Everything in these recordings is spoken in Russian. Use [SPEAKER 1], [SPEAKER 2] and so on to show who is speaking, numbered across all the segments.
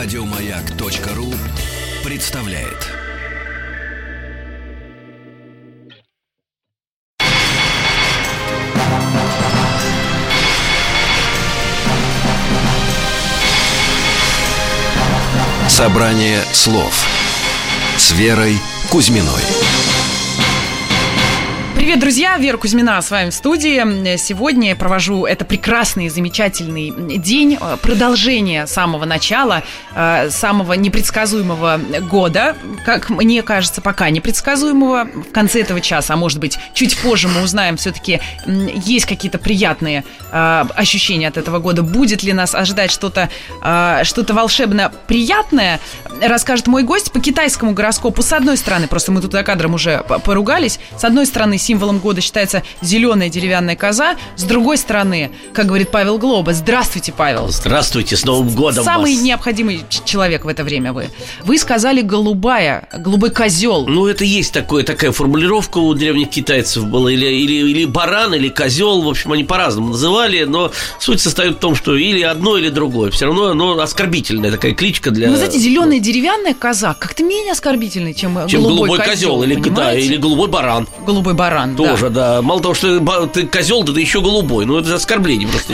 [SPEAKER 1] Радиомаяк.ру представляет. Собрание слов с Верой Кузьминой.
[SPEAKER 2] Привет, друзья! Вера Кузьмина с вами в студии. Сегодня я провожу это прекрасный замечательный день, э, продолжение самого начала, э, самого непредсказуемого года, как мне кажется, пока непредсказуемого. В конце этого часа, а может быть, чуть позже мы узнаем, все-таки есть какие-то приятные э, ощущения от этого года. Будет ли нас ожидать что-то что волшебно приятное, расскажет мой гость по китайскому гороскопу. С одной стороны, просто мы тут за кадром уже поругались, с одной стороны, символом года считается зеленая деревянная коза. С другой стороны, как говорит Павел Глоба, здравствуйте, Павел.
[SPEAKER 3] Здравствуйте, с Новым годом
[SPEAKER 2] Самый
[SPEAKER 3] вас.
[SPEAKER 2] необходимый человек в это время вы. Вы сказали голубая, голубой козел.
[SPEAKER 3] Ну, это есть такое, такая формулировка у древних китайцев была. Или, или, или баран, или козел. В общем, они по-разному называли. Но суть состоит в том, что или одно, или другое. Все равно оно оскорбительная такая кличка для...
[SPEAKER 2] Ну, знаете, зеленая деревянная коза как-то менее оскорбительная, чем,
[SPEAKER 3] чем
[SPEAKER 2] голубой,
[SPEAKER 3] голубой козел. козел или, да, или голубой баран.
[SPEAKER 2] Голубой баран баран.
[SPEAKER 3] Тоже, да. да. Мало того, что ты козел, да ты еще голубой. Ну, это оскорбление просто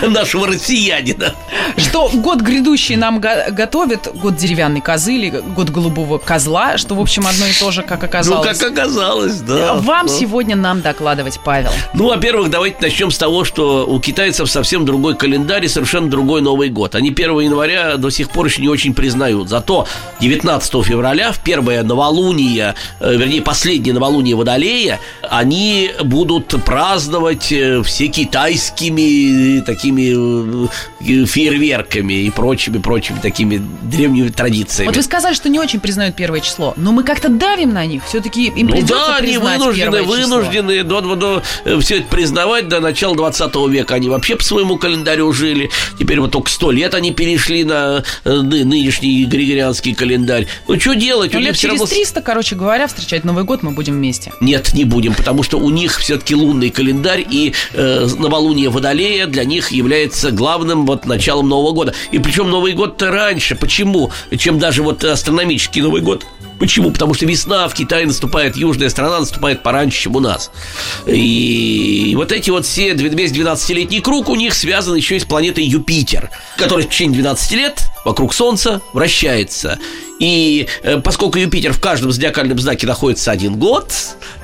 [SPEAKER 3] нашего россиянина.
[SPEAKER 2] Что год грядущий нам готовит, год деревянной козы или год голубого козла, что, в общем, одно и то же, как оказалось.
[SPEAKER 3] Ну, как оказалось, да.
[SPEAKER 2] Вам сегодня нам докладывать, Павел.
[SPEAKER 3] Ну, во-первых, давайте начнем с того, что у китайцев совсем другой календарь и совершенно другой Новый год. Они 1 января до сих пор еще не очень признают. Зато 19 февраля, в первое новолуние, э, вернее, последнее новолуние новолуние Водолея, они будут праздновать э, все китайскими такими э, фейерверками и прочими-прочими такими древними традициями.
[SPEAKER 2] Вот вы сказали, что не очень признают первое число, но мы как-то давим на них, все-таки им ну придется
[SPEAKER 3] да, они вынуждены, вынуждены до, до, до, э, все это признавать до начала 20 века. Они вообще по своему календарю жили. Теперь вот только сто лет они перешли на нынешний григорианский календарь. Ну, что делать?
[SPEAKER 2] Ну, лет через равно... 300, короче говоря, встречать Новый год мы будем вместе?
[SPEAKER 3] Нет, не будем, потому что у них все-таки лунный календарь и э, новолуние Водолея для них является главным вот началом Нового года. И причем Новый год-то раньше. Почему? Чем даже вот астрономический Новый год. Почему? Потому что весна в Китае наступает, южная страна наступает пораньше, чем у нас. И вот эти вот все, весь 12-летний круг у них связан еще и с планетой Юпитер, который в течение 12 лет вокруг Солнца вращается. И э, поскольку Юпитер в каждом зодиакальном знаке находится один год,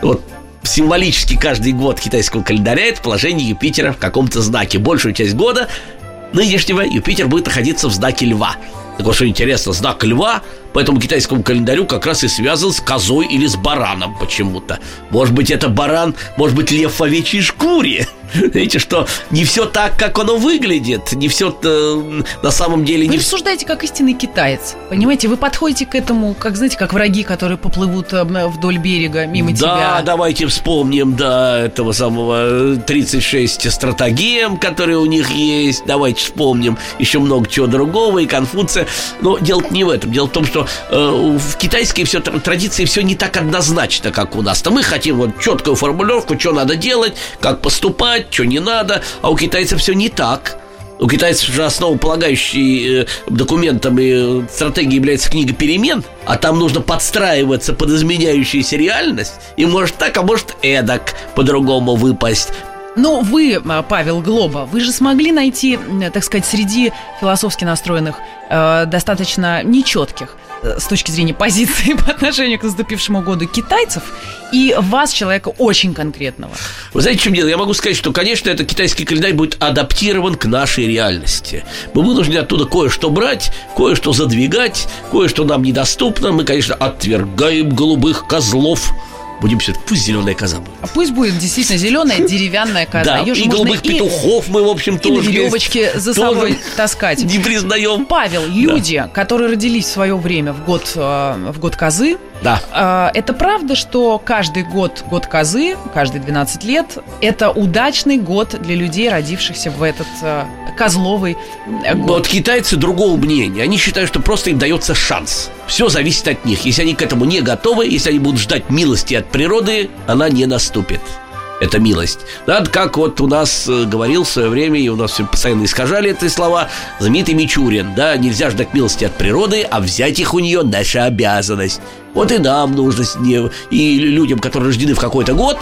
[SPEAKER 3] вот символически каждый год китайского календаря это положение Юпитера в каком-то знаке. Большую часть года нынешнего Юпитер будет находиться в знаке Льва. Так вот, что интересно, знак Льва по этому китайскому календарю как раз и связан с козой или с бараном почему-то. Может быть, это баран, может быть, лев в овечьей шкуре. Видите, что не все так, как оно выглядит, не все э, на самом деле...
[SPEAKER 2] Вы
[SPEAKER 3] не...
[SPEAKER 2] рассуждаете как истинный китаец, понимаете? Вы подходите к этому, как, знаете, как враги, которые поплывут э, вдоль берега мимо
[SPEAKER 3] да,
[SPEAKER 2] тебя.
[SPEAKER 3] Да, давайте вспомним, да, этого самого 36 э, стратегем, которые у них есть. Давайте вспомним еще много чего другого и Конфуция. Но дело не в этом. Дело в том, что э, в китайской все традиции все не так однозначно, как у нас. То мы хотим вот четкую формулировку, что надо делать, как поступать, что не надо, а у китайцев все не так. У китайцев же основополагающий э, документом и стратегией является книга перемен, а там нужно подстраиваться под изменяющуюся реальность, и может так, а может эдак по-другому выпасть.
[SPEAKER 2] Но вы, э, Павел Глоба, вы же смогли найти, так сказать, среди философски настроенных, э, достаточно нечетких Э, с точки зрения позиции по отношению к наступившему году китайцев и вас, человека очень конкретного?
[SPEAKER 3] Вы знаете, в чем дело? Я могу сказать, что, конечно, этот китайский календарь будет адаптирован к нашей реальности. Мы вынуждены оттуда кое-что брать, кое-что задвигать, кое-что нам недоступно. Мы, конечно, отвергаем голубых козлов – будем все пусть зеленая коза будет.
[SPEAKER 2] А пусть будет действительно зеленая деревянная коза.
[SPEAKER 3] Да,
[SPEAKER 2] Ее
[SPEAKER 3] и голубых и, петухов мы, в общем,
[SPEAKER 2] и тоже... И веревочки за собой таскать.
[SPEAKER 3] Не признаем.
[SPEAKER 2] Павел, люди, да. которые родились в свое время в год, э, в год козы,
[SPEAKER 3] да.
[SPEAKER 2] А, это правда, что каждый год, год козы, каждые 12 лет, это удачный год для людей, родившихся в этот э, козловый э, год?
[SPEAKER 3] Вот китайцы другого мнения. Они считают, что просто им дается шанс. Все зависит от них. Если они к этому не готовы, если они будут ждать милости от природы, она не наступит. Это милость. Да, как вот у нас э, говорил в свое время, и у нас все постоянно искажали эти слова, знаменитый Мичурин, да, нельзя ждать милости от природы, а взять их у нее наша обязанность. Вот и нам нужно и людям, которые рождены в какой-то год,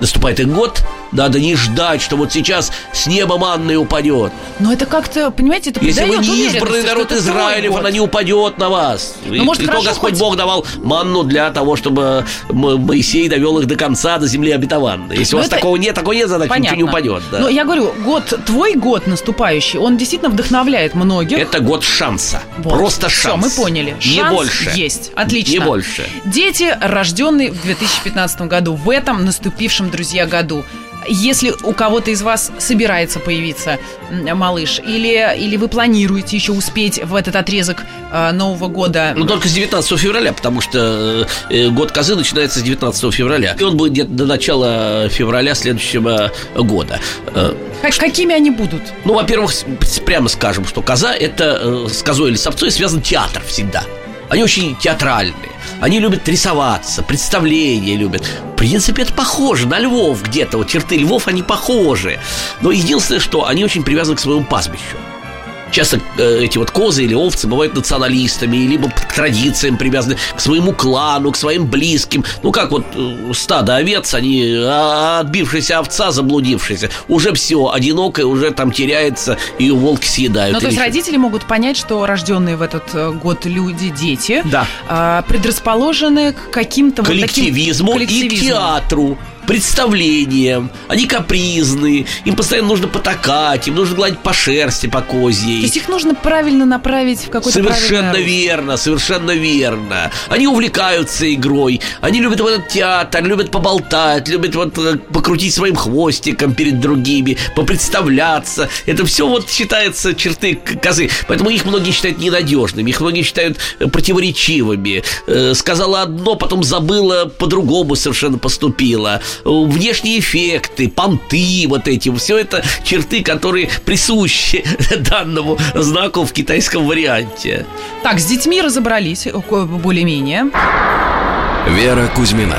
[SPEAKER 3] наступает и год, надо не ждать, что вот сейчас с неба манной упадет.
[SPEAKER 2] Но это как-то, понимаете, это
[SPEAKER 3] Если вы не избранный народ Израилев, она не упадет на вас. и,
[SPEAKER 2] Ну, может,
[SPEAKER 3] и то Господь
[SPEAKER 2] хоть-
[SPEAKER 3] Бог давал манну для того, чтобы Моисей довел их до конца, до земли обетованной. Если у
[SPEAKER 2] Ну,
[SPEAKER 3] вас
[SPEAKER 2] это
[SPEAKER 3] такого нет, такого нет,
[SPEAKER 2] Понятно.
[SPEAKER 3] ничего не упадет. да.
[SPEAKER 2] Но я говорю, год, твой год наступающий, он действительно вдохновляет многих.
[SPEAKER 3] Это год шанса.
[SPEAKER 2] Вот.
[SPEAKER 3] Просто шанс.
[SPEAKER 2] мы поняли.
[SPEAKER 3] Не
[SPEAKER 2] Шанс
[SPEAKER 3] больше.
[SPEAKER 2] есть. Отлично.
[SPEAKER 3] Не больше.
[SPEAKER 2] Дети, рожденные в 2015 году, в этом наступившем, друзья, году. Если у кого-то из вас собирается появиться малыш, или, или вы планируете еще успеть в этот отрезок э, Нового года,
[SPEAKER 3] Ну, только с 19 февраля, потому что э, год козы начинается с 19 февраля. И он будет где-то до начала февраля следующего года. Э,
[SPEAKER 2] как- какими они будут?
[SPEAKER 3] Ну, во-первых, прямо скажем, что коза это э, с козой или с овцой связан театр всегда. Они очень театральные. Они любят рисоваться, представления любят. В принципе, это похоже на львов где-то. Вот черты львов, они похожи. Но единственное, что они очень привязаны к своему пастбищу. Часто э, эти вот козы или овцы бывают националистами, либо к традициям привязаны, к своему клану, к своим близким. Ну, как вот э, стадо овец, они, а, отбившаяся овца, заблудившаяся, уже все, одинокая, уже там теряется, ее волки съедают.
[SPEAKER 2] Ну, то есть
[SPEAKER 3] еще-
[SPEAKER 2] родители могут понять, что рожденные в этот э, год люди, дети,
[SPEAKER 3] Да.
[SPEAKER 2] а, предрасположены к каким-то вот таким
[SPEAKER 3] коллективизму, и
[SPEAKER 2] коллективизму.
[SPEAKER 3] театру, представлениям. Они капризны, им постоянно нужно потакать, им нужно гладить по шерсти, по козьей.
[SPEAKER 2] То есть их нужно правильно направить в какой-то
[SPEAKER 3] Совершенно верно, совершенно верно. Они увлекаются игрой, они любят в этот театр, любят поболтать, любят вот э, покрутить своим хвостиком перед другими, попредставляться. Это все вот считается черты козы. Поэтому их многие считают ненадежными, их многие считают э, противоречивыми. Э, Сказала одно, потом забыла, по-другому совершенно поступила. Внешние эффекты, понты вот эти, все это черты, которые присущи данному знаку в китайском варианте.
[SPEAKER 2] Так, с детьми разобрались э, более-менее.
[SPEAKER 1] Вера Кузьмина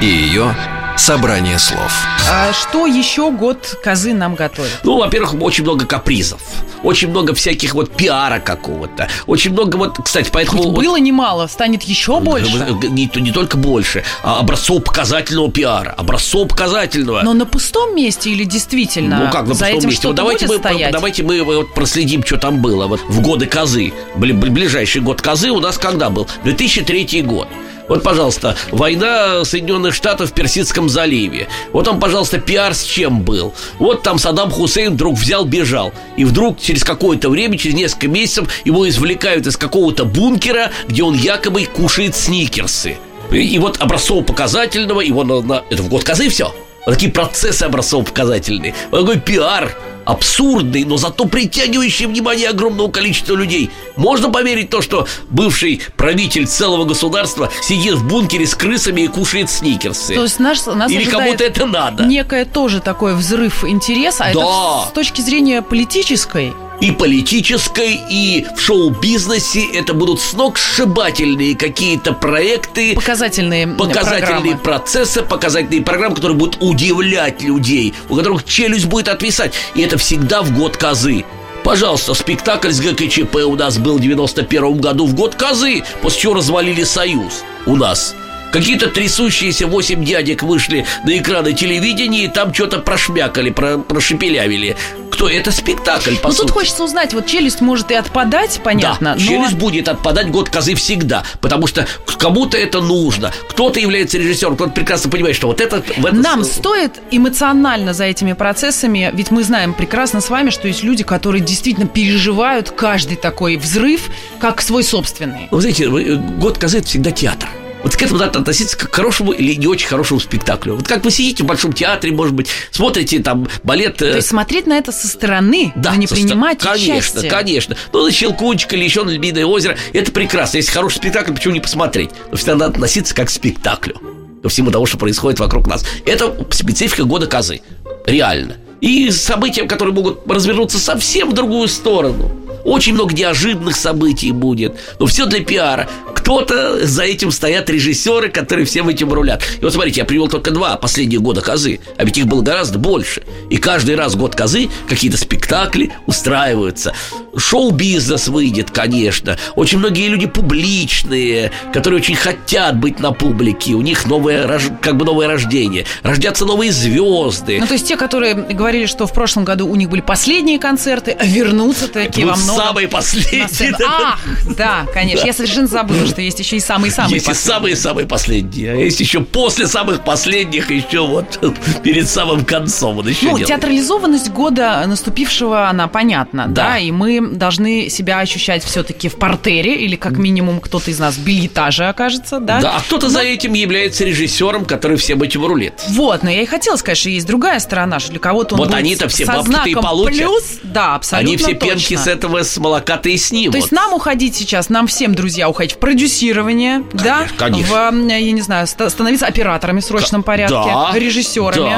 [SPEAKER 1] и ее собрание слов.
[SPEAKER 2] А что еще год козы нам готовит?
[SPEAKER 3] Ну, во-первых, очень много капризов, очень много всяких вот пиара какого-то, очень много вот, кстати, поэтому... вот-
[SPEAKER 2] Было немало, станет еще больше.
[SPEAKER 3] Не, не только больше, а образцово-показательного пиара, образцово-показательного.
[SPEAKER 2] Но на пустом месте или действительно
[SPEAKER 3] Ну как на
[SPEAKER 2] за
[SPEAKER 3] пустом
[SPEAKER 2] этим
[SPEAKER 3] месте? Вот давайте,
[SPEAKER 2] будет
[SPEAKER 3] мы,
[SPEAKER 2] стоять?
[SPEAKER 3] давайте мы вот проследим, что там было вот в годы козы. Бли- бли- Ближайший год козы у нас когда был? 2003 год. Вот, пожалуйста, война Соединенных Штатов в Персидском заливе. Вот там, пожалуйста, пиар с чем был. Вот там Саддам Хусейн вдруг взял, бежал. И вдруг через какое-то время, через несколько месяцев, его извлекают из какого-то бункера, где он якобы кушает сникерсы. И, и вот образцово-показательного, его на, на- это в год козы все. Вот такие процессы образцово-показательные. Вот такой пиар абсурдный, но зато притягивающий внимание огромного количества людей. Можно поверить то, что бывший правитель целого государства сидит в бункере с крысами и кушает сникерсы.
[SPEAKER 2] То есть наш, нас
[SPEAKER 3] Или кому-то это надо.
[SPEAKER 2] некое тоже такой взрыв интереса, а
[SPEAKER 3] Да.
[SPEAKER 2] это с точки зрения политической.
[SPEAKER 3] И политической, и в шоу-бизнесе это будут сногсшибательные какие-то проекты,
[SPEAKER 2] Показательные
[SPEAKER 3] показательные
[SPEAKER 2] программы.
[SPEAKER 3] процессы, показательные программы, которые будут удивлять людей, у которых челюсть будет отвисать. И это всегда в год козы. Пожалуйста, спектакль с ГКЧП у нас был в 91 году в год козы, после чего развалили Союз у нас. Какие-то трясущиеся восемь дядек вышли на экраны телевидения и там что-то прошмякали, про, прошепелявили. Кто? Это спектакль, по
[SPEAKER 2] Ну тут
[SPEAKER 3] сути.
[SPEAKER 2] хочется узнать, вот челюсть может и отпадать, понятно,
[SPEAKER 3] да,
[SPEAKER 2] но
[SPEAKER 3] челюсть будет отпадать год козы всегда, потому что кому-то это нужно. Кто-то является режиссером, кто-то прекрасно понимает, что вот это... В это
[SPEAKER 2] нам стоит эмоционально за этими процессами, ведь мы знаем прекрасно с вами, что есть люди, которые действительно переживают каждый такой взрыв как свой собственный.
[SPEAKER 3] Вы знаете, э, год козы это всегда театр. Вот к этому надо относиться как к хорошему или не очень хорошему спектаклю. Вот как вы сидите в большом театре, может быть, смотрите там балет.
[SPEAKER 2] То есть смотреть на это со стороны, да, не
[SPEAKER 3] со
[SPEAKER 2] принимать
[SPEAKER 3] ста- Конечно,
[SPEAKER 2] участие.
[SPEAKER 3] конечно. Ну, на Щелкунчик или еще на Львиное озеро, это прекрасно. Если хороший спектакль, почему не посмотреть? Но всегда надо относиться как к спектаклю. Ко всему тому, что происходит вокруг нас. Это специфика года козы. Реально. И события, которые могут развернуться совсем в другую сторону. Очень много неожиданных событий будет. Но все для пиара. Кто кто-то за этим стоят режиссеры, которые всем этим рулят. И вот смотрите, я привел только два последних года козы, а ведь их было гораздо больше. И каждый раз год козы какие-то спектакли устраиваются. Шоу-бизнес выйдет, конечно. Очень многие люди публичные, которые очень хотят быть на публике. У них новое, как бы новое рождение. Рождятся новые звезды.
[SPEAKER 2] Ну, то есть те, которые говорили, что в прошлом году у них были последние концерты, а вернутся такие во многом.
[SPEAKER 3] Самые последние.
[SPEAKER 2] Ах, да, конечно. Я совершенно забыла, что есть еще и самые-самые
[SPEAKER 3] Есть и самые-самые последние. А есть еще после самых последних, еще вот перед самым концом. Он еще
[SPEAKER 2] ну,
[SPEAKER 3] делает.
[SPEAKER 2] театрализованность года наступившего, она понятна, да. да, и мы должны себя ощущать все-таки в портере, или как минимум кто-то из нас в билетаже окажется, да.
[SPEAKER 3] Да, а кто-то но... за этим является режиссером, который всем этим рулит.
[SPEAKER 2] Вот, но я и хотела сказать, что есть другая сторона, что для кого-то он
[SPEAKER 3] Вот они-то все бабки и получат.
[SPEAKER 2] плюс, да, абсолютно
[SPEAKER 3] Они все
[SPEAKER 2] точно.
[SPEAKER 3] пенки с этого, с молока-то и снимут.
[SPEAKER 2] То есть нам уходить сейчас, нам всем, друзья, уходить в продюсирование,
[SPEAKER 3] конечно,
[SPEAKER 2] да,
[SPEAKER 3] конечно.
[SPEAKER 2] в, я не знаю, становиться операторами в срочном порядке,
[SPEAKER 3] да,
[SPEAKER 2] режиссерами,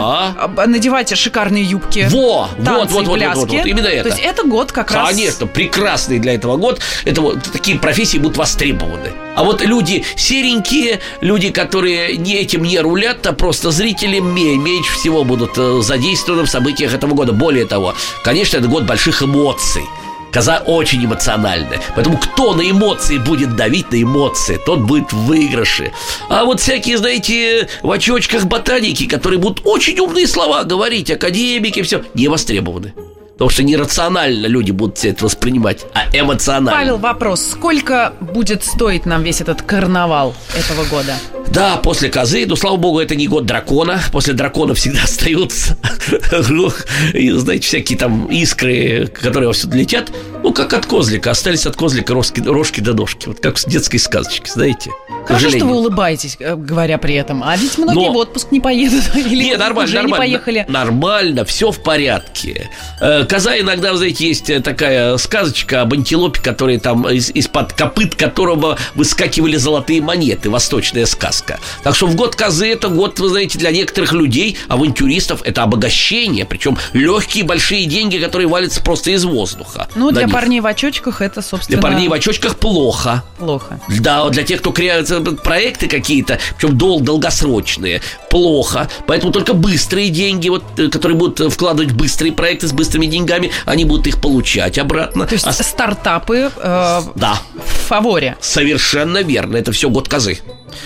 [SPEAKER 3] да.
[SPEAKER 2] надевать шикарные юбки,
[SPEAKER 3] Во,
[SPEAKER 2] танцы
[SPEAKER 3] вот, вот,
[SPEAKER 2] и
[SPEAKER 3] вот,
[SPEAKER 2] пляски.
[SPEAKER 3] вот, вот, именно это.
[SPEAKER 2] То есть это год как раз...
[SPEAKER 3] Конечно, прекрасный для этого год. Это вот такие профессии будут востребованы. А вот люди серенькие, люди, которые не этим не рулят, а просто зрители меньше всего будут э, задействованы в событиях этого года. Более того, конечно, это год больших эмоций. Коза очень эмоциональная. Поэтому кто на эмоции будет давить на эмоции, тот будет в выигрыше. А вот всякие, знаете, в очочках ботаники, которые будут очень умные слова говорить, академики, все, не востребованы. Потому что нерационально люди будут все это воспринимать, а эмоционально.
[SPEAKER 2] Павел, вопрос. Сколько будет стоить нам весь этот карнавал этого года?
[SPEAKER 3] Да, после козы, но, слава богу, это не год дракона. После дракона всегда остаются, знаете, всякие там искры, которые во все летят. Ну, как от козлика. Остались от козлика рожки, рожки до ножки. Вот как в детской сказочке, знаете.
[SPEAKER 2] Хорошо, что вы улыбаетесь, э, говоря при этом. А ведь многие Но... в отпуск не поедут. Или
[SPEAKER 3] не, нормально,
[SPEAKER 2] уже
[SPEAKER 3] нормально.
[SPEAKER 2] не поехали.
[SPEAKER 3] Нормально, все в порядке. Э, коза иногда, знаете, есть э, такая сказочка об антилопе, который там из- из-под копыт которого выскакивали золотые монеты. Восточная сказка. Так что в год козы это год, вы знаете, для некоторых людей, авантюристов, это обогащение. Причем легкие большие деньги, которые валятся просто из воздуха.
[SPEAKER 2] Ну, для. Парней в очочках это, собственно...
[SPEAKER 3] Для парней в очочках плохо.
[SPEAKER 2] Плохо.
[SPEAKER 3] Да, для тех, кто креется проекты какие-то, причем дол долгосрочные, плохо. Поэтому только быстрые деньги, вот, э, которые будут вкладывать быстрые проекты с быстрыми деньгами, они будут их получать обратно.
[SPEAKER 2] То есть а... стартапы э,
[SPEAKER 3] да.
[SPEAKER 2] в фаворе.
[SPEAKER 3] Совершенно верно. Это все год козы.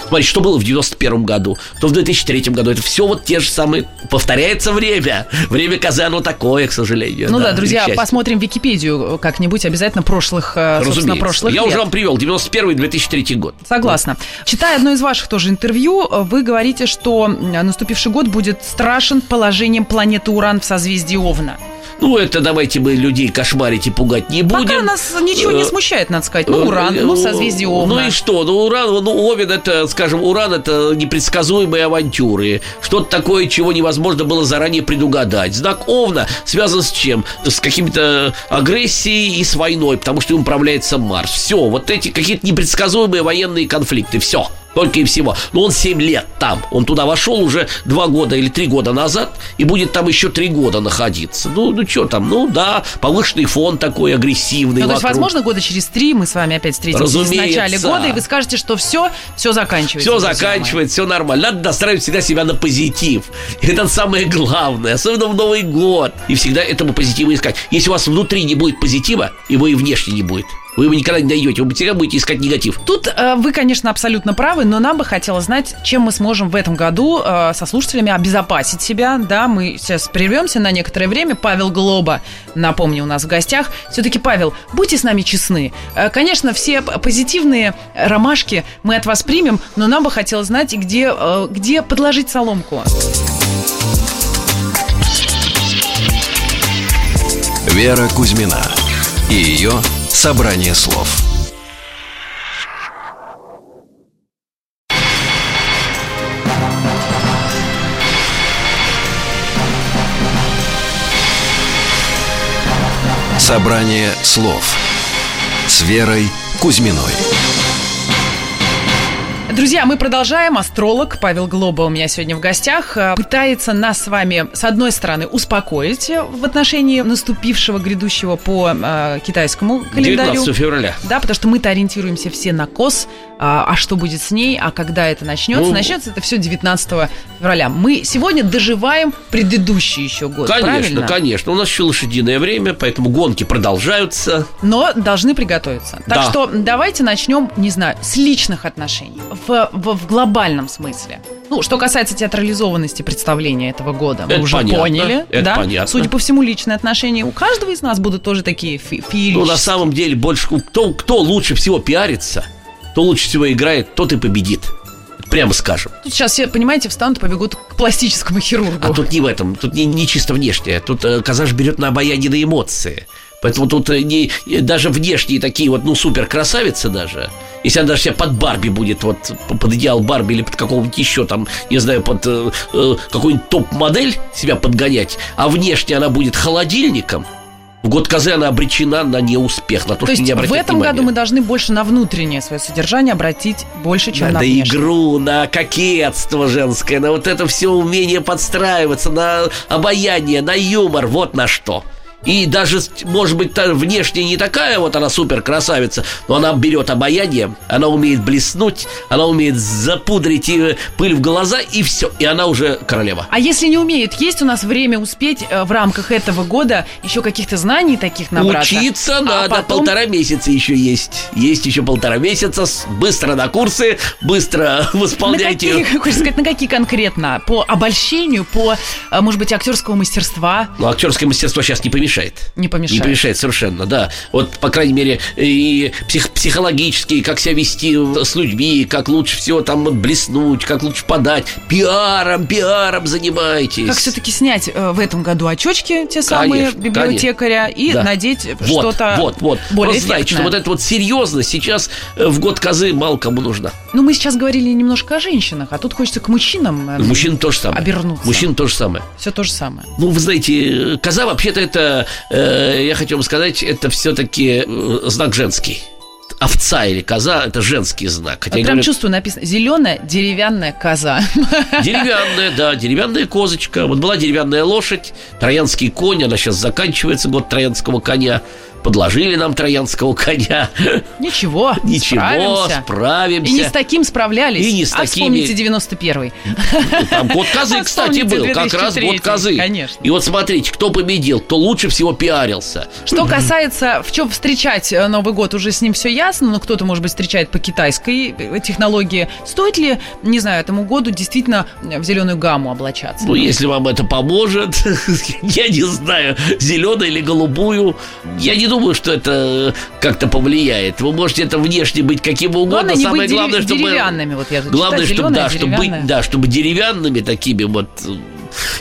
[SPEAKER 3] Смотри, что было в 91 году, то в 2003 году. Это все вот те же самые... Повторяется время. Время козы, оно такое, к сожалению.
[SPEAKER 2] Ну да, да друзья, посмотрим Википедию как-нибудь обязательно прошлых, э,
[SPEAKER 3] Разумеется.
[SPEAKER 2] прошлых
[SPEAKER 3] Я
[SPEAKER 2] лет.
[SPEAKER 3] уже вам привел 91-2003 год.
[SPEAKER 2] Согласна. Читая одно из ваших тоже интервью, вы говорите, что наступивший год будет страшен положением планеты Уран в созвездии Овна.
[SPEAKER 3] Ну, это давайте мы людей кошмарить и пугать не будем.
[SPEAKER 2] Пока нас ничего не смущает, надо сказать. Ну, Уран, ну, созвездие Овна.
[SPEAKER 3] Ну и что? Ну, Уран, ну, Овен это, скажем, Уран это непредсказуемые авантюры. Что-то такое, чего невозможно было заранее предугадать. Знак Овна связан с чем? С какими-то агрессией и с войной, потому что им управляется Марс. Все, вот эти какие-то непредсказуемые военные конфликты. Все. Только и всего. Но он 7 лет там. Он туда вошел уже 2 года или 3 года назад и будет там еще 3 года находиться. Ну, ну что там? Ну да, повышенный фон такой агрессивный.
[SPEAKER 2] Ну, то есть, возможно, года через 3 мы с вами опять встретимся
[SPEAKER 3] Разумеется.
[SPEAKER 2] в начале года, и вы скажете, что все, все заканчивается.
[SPEAKER 3] Все заканчивается, все нормально. Надо настраивать всегда себя на позитив. Это самое главное, особенно в Новый год. И всегда этому позитива искать. Если у вас внутри не будет позитива, его и внешне не будет. Вы его никогда не найдете, вы всегда будете искать негатив.
[SPEAKER 2] Тут э, вы, конечно, абсолютно правы, но нам бы хотелось знать, чем мы сможем в этом году э, со слушателями обезопасить себя. Да, мы сейчас прервемся на некоторое время. Павел Глоба, напомню, у нас в гостях. Все-таки, Павел, будьте с нами честны. Э, конечно, все позитивные ромашки мы от вас примем, но нам бы хотелось знать, где, э, где подложить соломку.
[SPEAKER 1] Вера Кузьмина и ее собрание слов. Собрание слов с Верой Кузьминой.
[SPEAKER 2] Друзья, мы продолжаем. Астролог Павел Глоба у меня сегодня в гостях. Э, пытается нас с вами, с одной стороны, успокоить в отношении наступившего грядущего по э, китайскому календарю.
[SPEAKER 3] 19 февраля.
[SPEAKER 2] Да, потому что мы-то ориентируемся все на КОС. А, а что будет с ней, а когда это начнется?
[SPEAKER 3] Ну,
[SPEAKER 2] начнется это все 19 февраля. Мы сегодня доживаем предыдущий еще год,
[SPEAKER 3] Конечно,
[SPEAKER 2] правильно?
[SPEAKER 3] конечно. У нас еще лошадиное время, поэтому гонки продолжаются.
[SPEAKER 2] Но должны приготовиться. Так
[SPEAKER 3] Да.
[SPEAKER 2] что давайте начнем, не знаю, с личных отношений. В, в, в глобальном смысле. Ну, что касается театрализованности представления этого года, мы
[SPEAKER 3] Это
[SPEAKER 2] уже
[SPEAKER 3] понятно,
[SPEAKER 2] поняли.
[SPEAKER 3] это
[SPEAKER 2] да?
[SPEAKER 3] понятно.
[SPEAKER 2] Судя по всему, личные отношения у каждого из нас будут тоже такие фи-
[SPEAKER 3] Ну, на самом деле, больше кто, кто лучше всего пиарится, кто лучше всего играет, тот и победит. Прямо скажем.
[SPEAKER 2] Тут сейчас все, понимаете, встанут и побегут к пластическому хирургу.
[SPEAKER 3] А тут не в этом, тут не, не чисто внешнее. Тут э, Казаш берет на обаяние на эмоции. Поэтому тут э, не, э, даже внешние такие вот, ну, супер красавицы даже. Если она даже себя под Барби будет, вот под идеал Барби или под какого-нибудь еще там, не знаю, под э, э, какую-нибудь топ-модель себя подгонять, а внешне она будет холодильником, в год козы она обречена на неуспех, на то,
[SPEAKER 2] То
[SPEAKER 3] что
[SPEAKER 2] есть
[SPEAKER 3] не
[SPEAKER 2] в этом
[SPEAKER 3] внимания.
[SPEAKER 2] году мы должны больше на внутреннее свое содержание обратить больше, чем на
[SPEAKER 3] на
[SPEAKER 2] внешнее.
[SPEAKER 3] игру, на кокетство женское, на вот это все умение подстраиваться, на обаяние, на юмор, вот на что. И даже, может быть, та внешне не такая вот она супер красавица, но она берет обаяние, она умеет блеснуть, она умеет запудрить э, пыль в глаза, и все, и она уже королева.
[SPEAKER 2] А если не умеет, есть у нас время успеть э, в рамках этого года еще каких-то знаний таких набраться?
[SPEAKER 3] Учиться
[SPEAKER 2] А
[SPEAKER 3] надо,
[SPEAKER 2] потом-
[SPEAKER 3] полтора месяца еще есть. Есть еще полтора месяца, быстро на курсы, быстро
[SPEAKER 2] На
[SPEAKER 3] восполняйте.
[SPEAKER 2] какие, хочешь сказать, на какие конкретно? По обольщению, по, э, может быть, актерского мастерства?
[SPEAKER 3] Ну, актерское мастерство сейчас не помешает.
[SPEAKER 2] Не помешает.
[SPEAKER 3] Не помешает совершенно, да. Вот, по крайней мере, и псих- психологически, как себя вести с людьми, как лучше всего там блеснуть, как лучше подать. Пиаром, пиаром занимайтесь.
[SPEAKER 2] Как все-таки снять э, в этом году очечки, те самые
[SPEAKER 3] Конечно,
[SPEAKER 2] библиотекаря, и
[SPEAKER 3] Да.
[SPEAKER 2] надеть
[SPEAKER 3] Вот,
[SPEAKER 2] что-то
[SPEAKER 3] вот, вот.
[SPEAKER 2] более
[SPEAKER 3] Просто знаете, что вот эта вот серьезность сейчас э, в год козы мало кому нужна.
[SPEAKER 2] Ну, мы сейчас говорили немножко о женщинах, а тут хочется к мужчинам. э,
[SPEAKER 3] Мужчин то же самое.
[SPEAKER 2] обернуться.
[SPEAKER 3] Мужчин то же самое.
[SPEAKER 2] Все то же самое.
[SPEAKER 3] Ну, вы знаете, э, коза вообще-то это, э, я хочу вам сказать, это все-таки э, знак женский. Овца или коза это женский знак. Хотя и
[SPEAKER 2] прям
[SPEAKER 3] говорят,
[SPEAKER 2] чувствую, написано зеленая деревянная коза.
[SPEAKER 3] Деревянная, да, деревянная козочка. Вот была деревянная лошадь, троянский конь, она сейчас заканчивается, год троянского коня. Подложили нам троянского коня.
[SPEAKER 2] Ничего,
[SPEAKER 3] Ничего,
[SPEAKER 2] справимся.
[SPEAKER 3] справимся.
[SPEAKER 2] И не с таким справлялись.
[SPEAKER 3] И не с
[SPEAKER 2] а
[SPEAKER 3] такими.
[SPEAKER 2] вспомните 91-й.
[SPEAKER 3] Там год козы,
[SPEAKER 2] А
[SPEAKER 3] кстати, был. Как раз
[SPEAKER 2] 2003,
[SPEAKER 3] год козы.
[SPEAKER 2] конечно.
[SPEAKER 3] И вот смотрите, кто победил, кто лучше всего пиарился.
[SPEAKER 2] Что касается, в чем встречать э, Новый год, уже с ним все ясно, но кто-то, может быть, встречает по китайской э, технологии. Стоит ли, не знаю, этому году действительно в зеленую гамму облачаться?
[SPEAKER 3] Ну, если вам это поможет, я не знаю, зеленую или голубую, я не думаю, что это как-то повлияет. Вы можете это внешне быть каким угодно.
[SPEAKER 2] Главное
[SPEAKER 3] Самое
[SPEAKER 2] дерев-
[SPEAKER 3] главное, чтобы
[SPEAKER 2] деревянными. Вот я
[SPEAKER 3] главное,
[SPEAKER 2] читаю,
[SPEAKER 3] чтобы да, чтобы быть, да, чтобы деревянными такими вот э,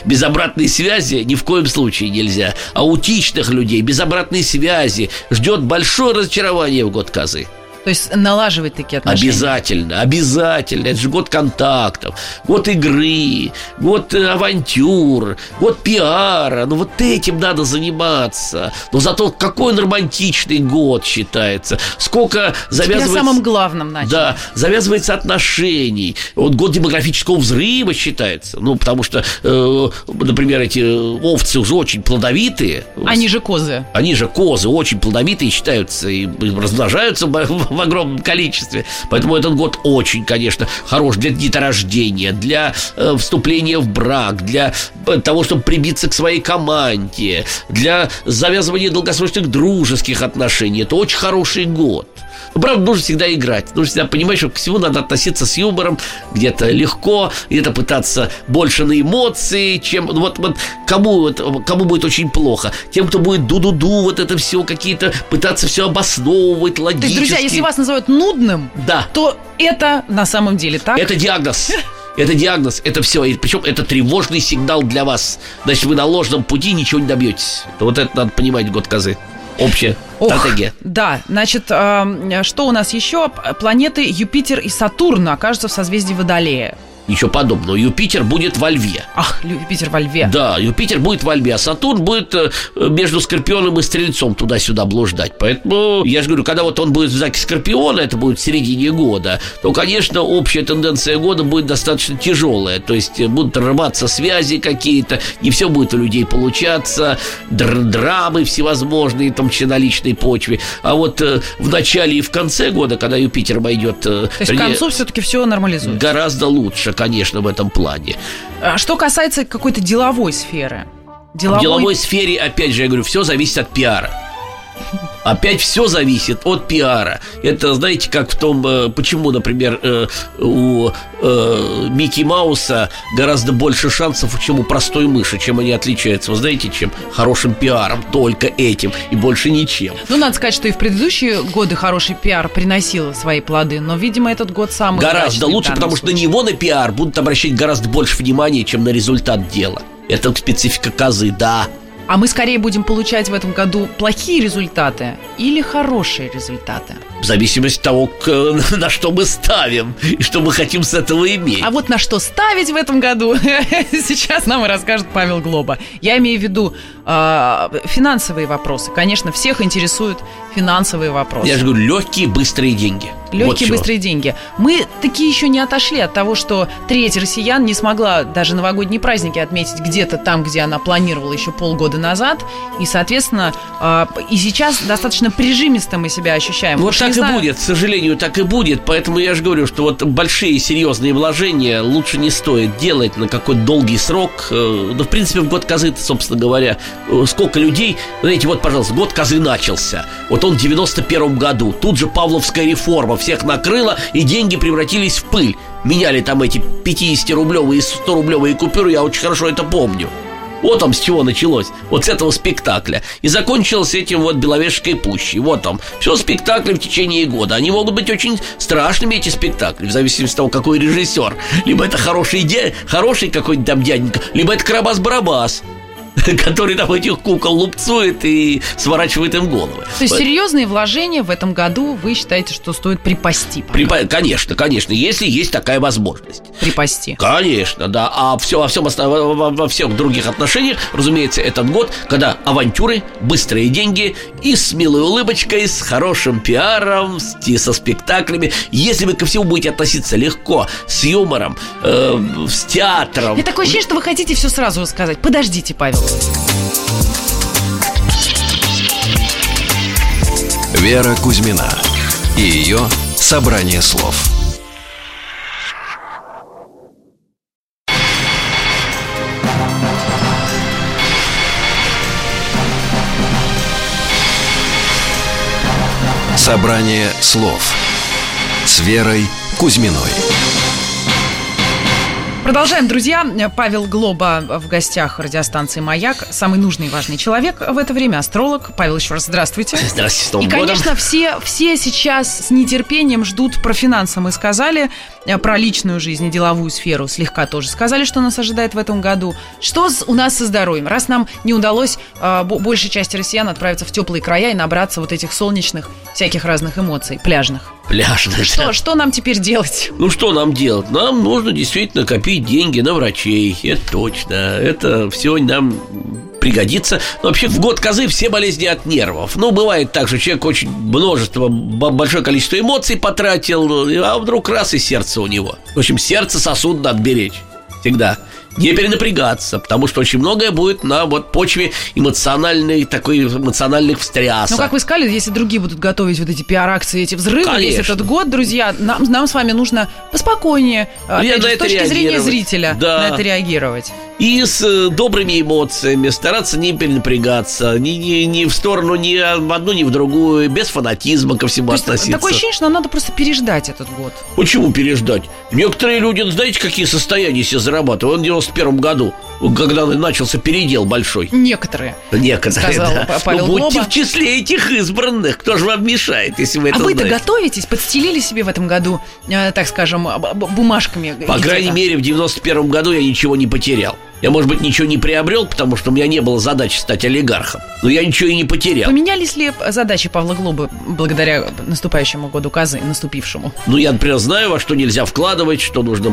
[SPEAKER 3] без обратной связи ни в коем случае нельзя. Аутичных людей без обратной связи ждет большое разочарование в год козы.
[SPEAKER 2] То есть налаживать такие отношения.
[SPEAKER 3] Обязательно, обязательно. Это же год контактов, год игры, год э, авантюр, год пиара. Ну вот этим надо заниматься. Но зато какой он романтичный год считается. Сколько
[SPEAKER 2] Теперь о
[SPEAKER 3] завязывается...
[SPEAKER 2] самом главном начали.
[SPEAKER 3] Да, завязывается отношений. Вот год демографического взрыва считается. Ну, потому что, э, например, эти овцы уже очень плодовитые.
[SPEAKER 2] Они же козы.
[SPEAKER 3] Они же козы очень плодовитые считаются и размножаются в огромном количестве. Поэтому этот год очень, конечно, хорош для деторождения, для э, вступления в брак, для э, того, чтобы прибиться к своей команде, для завязывания долгосрочных дружеских отношений. Это очень хороший год. Но, правда, нужно всегда играть. Нужно всегда понимать, что к всему надо относиться с юмором, где-то легко, где-то пытаться больше на эмоции, чем ну, вот, вот кому, вот, кому будет очень плохо. Тем, кто будет ду-ду-ду, вот это все какие-то, пытаться все обосновывать
[SPEAKER 2] То
[SPEAKER 3] логически.
[SPEAKER 2] есть, друзья, если вас называют нудным,
[SPEAKER 3] Да.
[SPEAKER 2] то это на самом деле так.
[SPEAKER 3] Это диагноз. Это диагноз, это все. И причем это тревожный сигнал для вас. Значит, вы на ложном пути ничего не добьетесь. Вот это надо понимать, год козы. Общая
[SPEAKER 2] Ох,
[SPEAKER 3] стратегия.
[SPEAKER 2] Да, значит, э, что у нас еще? Планеты Юпитер и Сатурн окажутся в созвездии Водолея.
[SPEAKER 3] Ничего подобного. Юпитер будет во льве.
[SPEAKER 2] Ах, Юпитер во льве.
[SPEAKER 3] Да, Юпитер будет во льве, а Сатурн будет э, между Скорпионом и Стрельцом туда-сюда блуждать. Поэтому, я же говорю, когда вот он будет в знаке Скорпиона, это будет в середине года, то, конечно, общая тенденция года будет достаточно тяжелая. То есть э, будут рваться связи какие-то, не все будет у людей получаться, др драмы всевозможные, там, на личной почве. А вот э, в начале и в конце года, когда Юпитер войдет...
[SPEAKER 2] Э, то есть к концу все-таки все нормализуется?
[SPEAKER 3] Гораздо лучше, конечно, в этом плане.
[SPEAKER 2] А что касается какой-то деловой сферы?
[SPEAKER 3] Деловой... В деловой сфере, опять же, я говорю, все зависит от пиара. Опять все зависит от пиара. Это, знаете, как в том, э, почему, например, э, у э, Микки Мауса гораздо больше шансов, чем у простой мыши. Чем они отличаются? Вы знаете, чем? Хорошим пиаром. Только этим. И больше ничем.
[SPEAKER 2] Ну, надо сказать, что и в предыдущие годы хороший пиар приносил свои плоды. Но, видимо, этот год самый
[SPEAKER 3] Гораздо лучше, потому случае. что на него, на пиар, будут обращать гораздо больше внимания, чем на результат дела. Это специфика козы, да.
[SPEAKER 2] А мы скорее будем получать в этом году плохие результаты или хорошие результаты?
[SPEAKER 3] В зависимости от того, на что мы ставим и что мы хотим с этого иметь.
[SPEAKER 2] А вот на что ставить в этом году, сейчас нам и расскажет Павел Глоба. Я имею в виду финансовые вопросы. Конечно, всех интересуют финансовые вопросы.
[SPEAKER 3] Я же говорю, легкие, быстрые деньги.
[SPEAKER 2] Легкие, вот быстрые деньги. Мы такие еще не отошли от того, что треть россиян не смогла даже новогодние праздники отметить где-то там, где она планировала еще полгода назад. И, соответственно, э, и сейчас достаточно прижимисто мы себя ощущаем.
[SPEAKER 3] Вот так и знаю... будет, к сожалению, так и будет. Поэтому я же говорю, что вот большие серьезные вложения лучше не стоит делать на какой-то долгий срок. Э, да, в принципе, в год козы, собственно говоря, э, сколько людей... Знаете, вот, пожалуйста, год козы начался. Вот он в 91 году. Тут же Павловская реформа всех накрыла, и деньги превратились в пыль. Меняли там эти 50-рублевые и 100-рублевые купюры, я очень хорошо это помню. Вот там с чего началось, вот с этого спектакля. И закончилось этим вот Беловежской пущей. Вот там, все спектакли в течение года. Они могут быть очень страшными, эти спектакли, в зависимости от того, какой режиссер. Либо это хороший, де... хороший какой-нибудь там дяденька, либо это Карабас-Барабас. который там этих кукол лупцует и сворачивает им головы.
[SPEAKER 2] То есть серьезные вложения в этом году вы считаете, что стоит припасти?
[SPEAKER 3] Припа... Конечно, конечно, если есть такая возможность.
[SPEAKER 2] Припасти.
[SPEAKER 3] Конечно, да. А все, во, всем, во, во всех других отношениях, разумеется, этот год, когда авантюры, быстрые деньги и с милой улыбочкой, с хорошим пиаром, с, со спектаклями. Если вы ко всему будете относиться легко, с юмором, э, с театром.
[SPEAKER 2] Мне такое ощущение, что вы хотите все сразу сказать. Подождите, Павел.
[SPEAKER 1] Вера Кузьмина и ее собрание слов. Собрание слов с Верой Кузьминой.
[SPEAKER 2] Продолжаем, друзья. Павел Глоба в гостях радиостанции «Маяк». Самый нужный и важный человек в это время – астролог. Павел, еще раз здравствуйте.
[SPEAKER 3] Здравствуйте, с Новым
[SPEAKER 2] И, конечно, все, все сейчас с нетерпением ждут про финансы. Мы сказали, про личную жизнь и деловую сферу слегка тоже сказали, что нас ожидает в этом году. Что у нас со здоровьем? Раз нам не удалось э, большей части россиян отправиться в теплые края и набраться вот этих солнечных всяких разных эмоций, пляжных.
[SPEAKER 3] Пляжных.
[SPEAKER 2] Что, что нам теперь делать?
[SPEAKER 3] Ну, что нам делать? Нам нужно действительно копить деньги на врачей. Это точно. Это все нам пригодится. Но вообще в год козы все болезни от нервов. Ну, бывает так, что человек очень множество, большое количество эмоций потратил, а вдруг раз и сердце у него. В общем, сердце сосуд надо беречь. Всегда не перенапрягаться, потому что очень многое будет на вот почве эмоциональной, такой эмоциональных встрясок.
[SPEAKER 2] Ну, как вы сказали, если другие будут готовить вот эти пиар-акции, эти взрывы Конечно. весь этот год, друзья, нам, нам с вами нужно поспокойнее,
[SPEAKER 3] а, опять же, с точки зрения
[SPEAKER 2] зрителя, да. на это реагировать.
[SPEAKER 3] И с э, добрыми эмоциями, стараться не перенапрягаться, ни, ни, ни в сторону, ни в одну, ни в другую, без фанатизма ко всему То относиться.
[SPEAKER 2] Такое ощущение, что нам надо просто переждать этот год.
[SPEAKER 3] Почему переждать? Некоторые люди, знаете, какие состояния себе зарабатывают? Он 91 году, когда начался передел большой.
[SPEAKER 2] Некоторые.
[SPEAKER 3] Некоторые,
[SPEAKER 2] сказал
[SPEAKER 3] да.
[SPEAKER 2] Павел
[SPEAKER 3] ну, будьте в числе этих избранных. Кто же вам мешает, если вы
[SPEAKER 2] а
[SPEAKER 3] это
[SPEAKER 2] А
[SPEAKER 3] вы-то
[SPEAKER 2] готовитесь? Подстелили себе в этом году, э, так скажем, бумажками?
[SPEAKER 3] По крайней мере, в 91 году я ничего не потерял. Я, может быть, ничего не приобрел, потому что у меня не было задачи стать олигархом. Но я ничего и не потерял.
[SPEAKER 2] Поменялись ли задачи Павла Глобы благодаря наступающему году Казы, наступившему?
[SPEAKER 3] Ну, я, например, знаю, во что нельзя вкладывать, что нужно,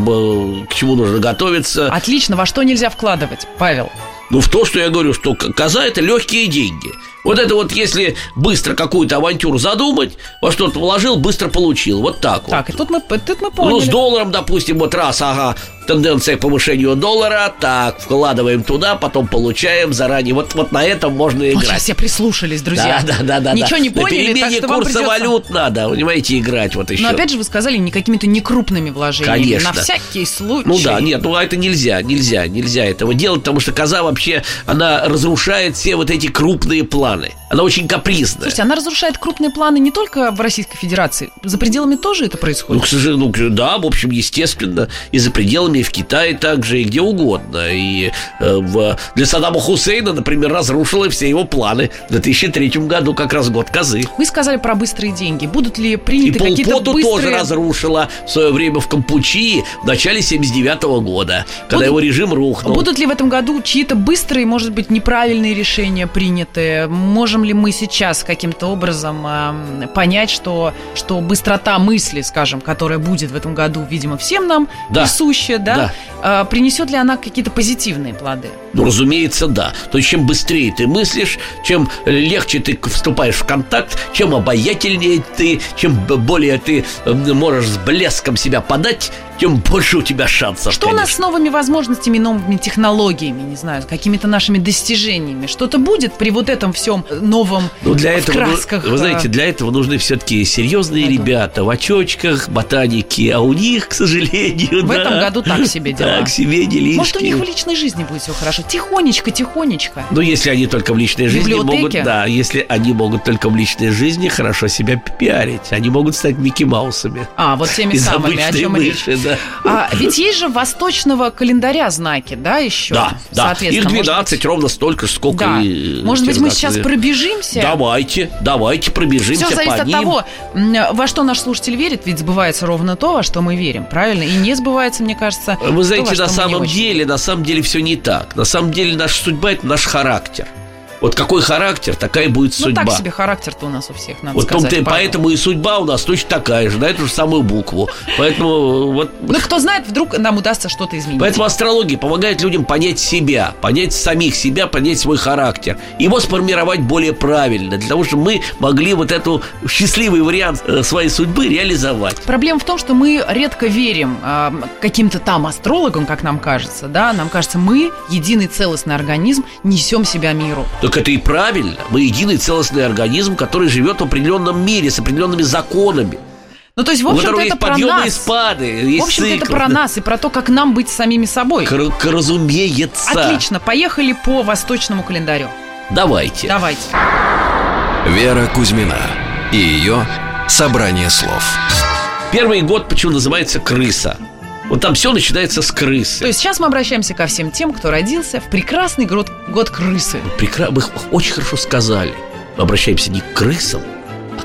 [SPEAKER 3] к чему нужно готовиться.
[SPEAKER 2] Отлично, во что нельзя вкладывать, Павел?
[SPEAKER 3] Ну, в то, что я говорю, что коза – это легкие деньги – вот это вот, если быстро какую-то авантюру задумать, во что-то вложил, быстро получил. Вот так,
[SPEAKER 2] так вот. Так, и тут мы, тут мы
[SPEAKER 3] поняли. Ну, с долларом, допустим, вот раз, ага, тенденция к повышению доллара, так, вкладываем туда, потом получаем заранее. Вот, вот на этом можно играть. Вот
[SPEAKER 2] все прислушались, друзья.
[SPEAKER 3] Да, да, да. да
[SPEAKER 2] Ничего
[SPEAKER 3] да.
[SPEAKER 2] не поняли,
[SPEAKER 3] На перемене
[SPEAKER 2] так
[SPEAKER 3] курса
[SPEAKER 2] придется...
[SPEAKER 3] валют надо, понимаете, играть вот еще.
[SPEAKER 2] Но опять же вы сказали, не какими-то некрупными вложениями.
[SPEAKER 3] Конечно.
[SPEAKER 2] На всякий случай.
[SPEAKER 3] Ну да, нет, ну а это нельзя, нельзя, нельзя этого делать, потому что коза вообще, она разрушает все вот эти крупные планы. Она очень капризная.
[SPEAKER 2] Слушайте, она разрушает крупные планы не только в Российской Федерации. За пределами тоже это происходит?
[SPEAKER 3] Ну, к сожалению, ну, да, в общем, естественно. И за пределами, и в Китае также, и где угодно. И э, в, для Саддама Хусейна, например, разрушила все его планы. В 2003 году как раз год козы.
[SPEAKER 2] Вы сказали про быстрые деньги. Будут ли приняты
[SPEAKER 3] и
[SPEAKER 2] какие-то быстрые...
[SPEAKER 3] тоже разрушила в свое время в Кампучии в начале 79 -го года, когда Будут... его режим рухнул.
[SPEAKER 2] Будут ли в этом году чьи-то быстрые, может быть, неправильные решения приняты? Можем ли мы сейчас каким-то образом э, понять, что, что быстрота мысли, скажем, которая будет в этом году, видимо, всем нам да. присуща, да, да. Э, принесет ли она какие-то позитивные плоды?
[SPEAKER 3] Ну, разумеется, да. То есть, чем быстрее ты мыслишь, чем легче ты вступаешь в контакт, чем обаятельнее ты, чем более ты можешь с блеском себя подать, тем больше у тебя шансов.
[SPEAKER 2] Что
[SPEAKER 3] конечно.
[SPEAKER 2] у нас с новыми возможностями, новыми технологиями, не знаю, какими-то нашими достижениями? Что-то будет при вот этом всем новом
[SPEAKER 3] ну, для этого,
[SPEAKER 2] красках?
[SPEAKER 3] Вы знаете, для этого нужны все-таки серьезные году. ребята в очочках, ботаники, а у них, к сожалению,
[SPEAKER 2] В да, этом году так себе дела.
[SPEAKER 3] Так себе делишки.
[SPEAKER 2] Может, у них в личной жизни будет все хорошо? Тихонечко, тихонечко.
[SPEAKER 3] Ну, если они только в личной жизни могут... Да, если они могут только в личной жизни хорошо себя пиарить. Они могут стать Микки Маусами.
[SPEAKER 2] А, вот теми самыми, о чем
[SPEAKER 3] мыши, речь. Да.
[SPEAKER 2] А, ведь есть же восточного календаря знаки, да, еще?
[SPEAKER 3] Да, да. Их 12, быть... ровно столько, сколько
[SPEAKER 2] да.
[SPEAKER 3] и...
[SPEAKER 2] Может быть, мы сейчас пробежимся?
[SPEAKER 3] Давайте, давайте пробежимся
[SPEAKER 2] Все зависит от
[SPEAKER 3] ним.
[SPEAKER 2] того, во что наш слушатель верит, ведь сбывается ровно то, во что мы верим, правильно? И не сбывается, мне кажется,
[SPEAKER 3] Вы знаете,
[SPEAKER 2] то,
[SPEAKER 3] на самом деле, на самом деле все не так. На самом деле наша судьба – это наш характер. Вот какой характер, такая будет
[SPEAKER 2] ну,
[SPEAKER 3] судьба.
[SPEAKER 2] так себе характер-то у нас у всех, надо
[SPEAKER 3] вот
[SPEAKER 2] сказать.
[SPEAKER 3] Том-то, поэтому и судьба у нас точно такая же, на эту же самую букву. Поэтому вот...
[SPEAKER 2] Ну, кто знает, вдруг нам удастся что-то изменить.
[SPEAKER 3] Поэтому астрология помогает людям понять себя, понять самих себя, понять свой характер. Его сформировать более правильно, для того, чтобы мы могли вот эту счастливый вариант э, своей судьбы реализовать.
[SPEAKER 2] Проблема в том, что мы редко верим э, каким-то там астрологам, как нам кажется, да, нам кажется, мы, единый целостный организм, несем себя миру.
[SPEAKER 3] Так так это и правильно. Мы единый целостный организм, который живет в определенном мире с определенными законами.
[SPEAKER 2] Ну, то есть, в общем-то, это про нас.
[SPEAKER 3] И спады, есть
[SPEAKER 2] в общем-то,
[SPEAKER 3] цикл.
[SPEAKER 2] это про нас и про то, как нам быть самими собой.
[SPEAKER 3] К- разумеется.
[SPEAKER 2] Отлично, поехали по восточному календарю.
[SPEAKER 3] Давайте.
[SPEAKER 2] Давайте.
[SPEAKER 1] Вера Кузьмина и ее «Собрание слов».
[SPEAKER 3] Первый год почему называется «Крыса»? Вот там все начинается с крысы.
[SPEAKER 2] То есть сейчас мы обращаемся ко всем тем, кто родился в прекрасный год, год крысы.
[SPEAKER 3] Прекра... Вы очень хорошо сказали. Мы обращаемся не к крысам,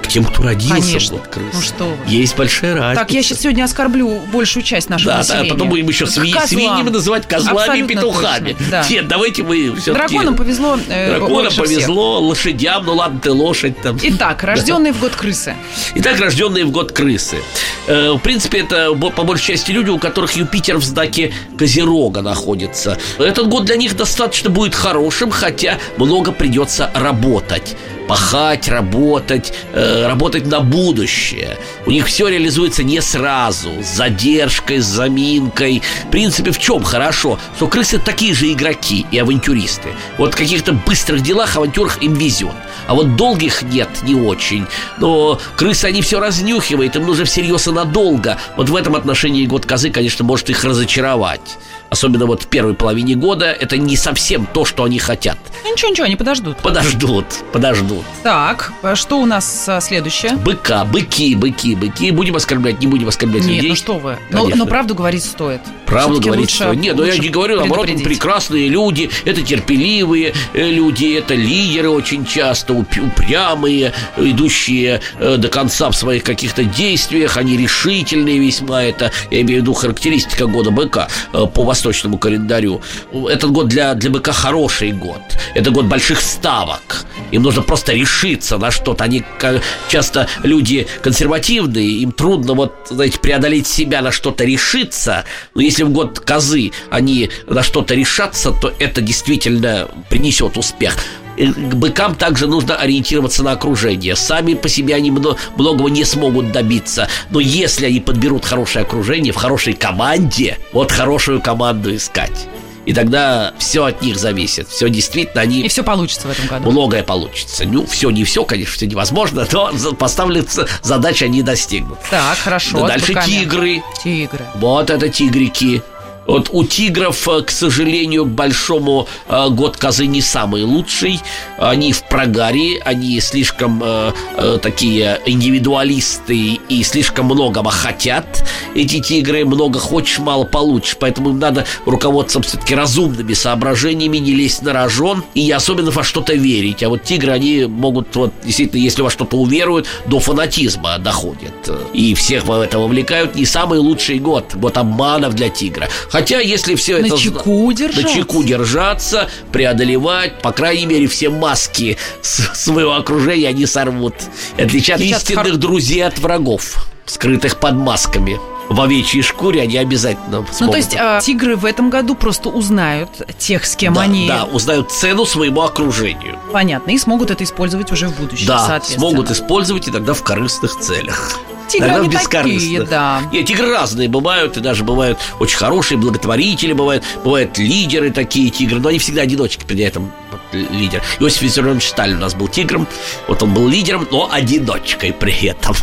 [SPEAKER 3] к тем, кто родился
[SPEAKER 2] Конечно.
[SPEAKER 3] в год крысы.
[SPEAKER 2] Ну что вы.
[SPEAKER 3] Есть большая разница.
[SPEAKER 2] Так, я сейчас сегодня оскорблю большую часть нашего
[SPEAKER 3] да,
[SPEAKER 2] населения.
[SPEAKER 3] Да, потом будем еще сви-
[SPEAKER 2] Козлам.
[SPEAKER 3] свиньями называть козлами
[SPEAKER 2] Абсолютно
[SPEAKER 3] и петухами.
[SPEAKER 2] точно, да.
[SPEAKER 3] Нет, давайте мы все
[SPEAKER 2] Драконам повезло э,
[SPEAKER 3] Драконам повезло, лошадям, ну ладно, ты лошадь там.
[SPEAKER 2] Всех. Итак, рожденные в год крысы.
[SPEAKER 3] Итак, рожденные в год крысы. Э, В принципе, это по большей части люди, у которых Юпитер в знаке Козерога находится. Этот год для них достаточно будет хорошим, хотя много придется работать пахать, работать, э, работать на будущее. У них все реализуется не сразу, с задержкой, с заминкой. В принципе, в чем хорошо? Что крысы такие же игроки и авантюристы. Вот в каких-то быстрых делах, авантюрах им везет. А вот долгих нет, не очень. Но крысы, они все разнюхивают, им нужно всерьез и надолго. Вот в этом отношении год козы, конечно, может их разочаровать. Особенно вот в первой половине года это не совсем то, что они хотят.
[SPEAKER 2] Ну, ничего, ничего, они подождут.
[SPEAKER 3] Подождут, подождут.
[SPEAKER 2] Так, а что у нас а, следующее?
[SPEAKER 3] Быка, быки, быки, быки. Будем оскорблять, не будем оскорблять
[SPEAKER 2] Нет,
[SPEAKER 3] людей.
[SPEAKER 2] ну что вы. Но,
[SPEAKER 3] Конечно.
[SPEAKER 2] но правду говорить стоит.
[SPEAKER 3] Правду говорить стоит. Нет, ну я не говорю, наоборот, прекрасные люди, это терпеливые э, люди, это лидеры очень часто, упрямые, идущие э, до конца в своих каких-то действиях, они решительные весьма, это, я имею в виду характеристика года быка. Э, По восточному календарю. Этот год для, для быка хороший год. Это год больших ставок. Им нужно просто решиться на что-то. Они часто люди консервативные, им трудно вот, знаете, преодолеть себя на что-то решиться. Но если в год козы они на что-то решатся, то это действительно принесет успех к быкам также нужно ориентироваться на окружение. Сами по себе они многого не смогут добиться. Но если они подберут хорошее окружение в хорошей команде, вот хорошую команду искать. И тогда все от них зависит. Все действительно они...
[SPEAKER 2] И все получится в этом году.
[SPEAKER 3] Многое получится. Ну, все не все, конечно, все невозможно, но поставленных задач они достигнут.
[SPEAKER 2] Так, хорошо.
[SPEAKER 3] Да, дальше тигры.
[SPEAKER 2] Тигры.
[SPEAKER 3] Вот это тигрики. Вот у тигров, э, к сожалению, к большому э, год козы не самый лучший. Они в прогаре, они слишком э, э, такие индивидуалисты и слишком многого хотят. Эти тигры много хочешь, мало получишь. Поэтому надо руководствоваться все-таки разумными соображениями, не лезть на рожон и не особенно во что-то верить. А вот тигры, они могут, вот, действительно, если во что-то уверуют, до фанатизма доходят. И всех в это вовлекают. Не самый лучший год. Год обманов для тигра. Хотя, если все
[SPEAKER 2] на
[SPEAKER 3] это...
[SPEAKER 2] Чеку держаться.
[SPEAKER 3] На чеку держаться, преодолевать, по крайней мере, все маски своего окружения они сорвут. И отличат Сейчас истинных хор... друзей от врагов, скрытых под масками в овечьей шкуре они обязательно смогут.
[SPEAKER 2] Ну, то есть э, тигры в этом году просто узнают тех, с кем
[SPEAKER 3] да,
[SPEAKER 2] они...
[SPEAKER 3] Да, узнают цену своему окружению.
[SPEAKER 2] Понятно, и смогут это использовать уже в будущем,
[SPEAKER 3] Да, смогут использовать и тогда в корыстных целях.
[SPEAKER 2] Тигры Иногда бескорыстно. Такие, да.
[SPEAKER 3] Нет, тигры разные бывают, и даже бывают очень хорошие благотворители, бывают, бывают лидеры такие тигры, но они всегда одиночки при этом лидер. Иосиф Виссарионович Сталин у нас был тигром, вот он был лидером, но одиночкой при этом.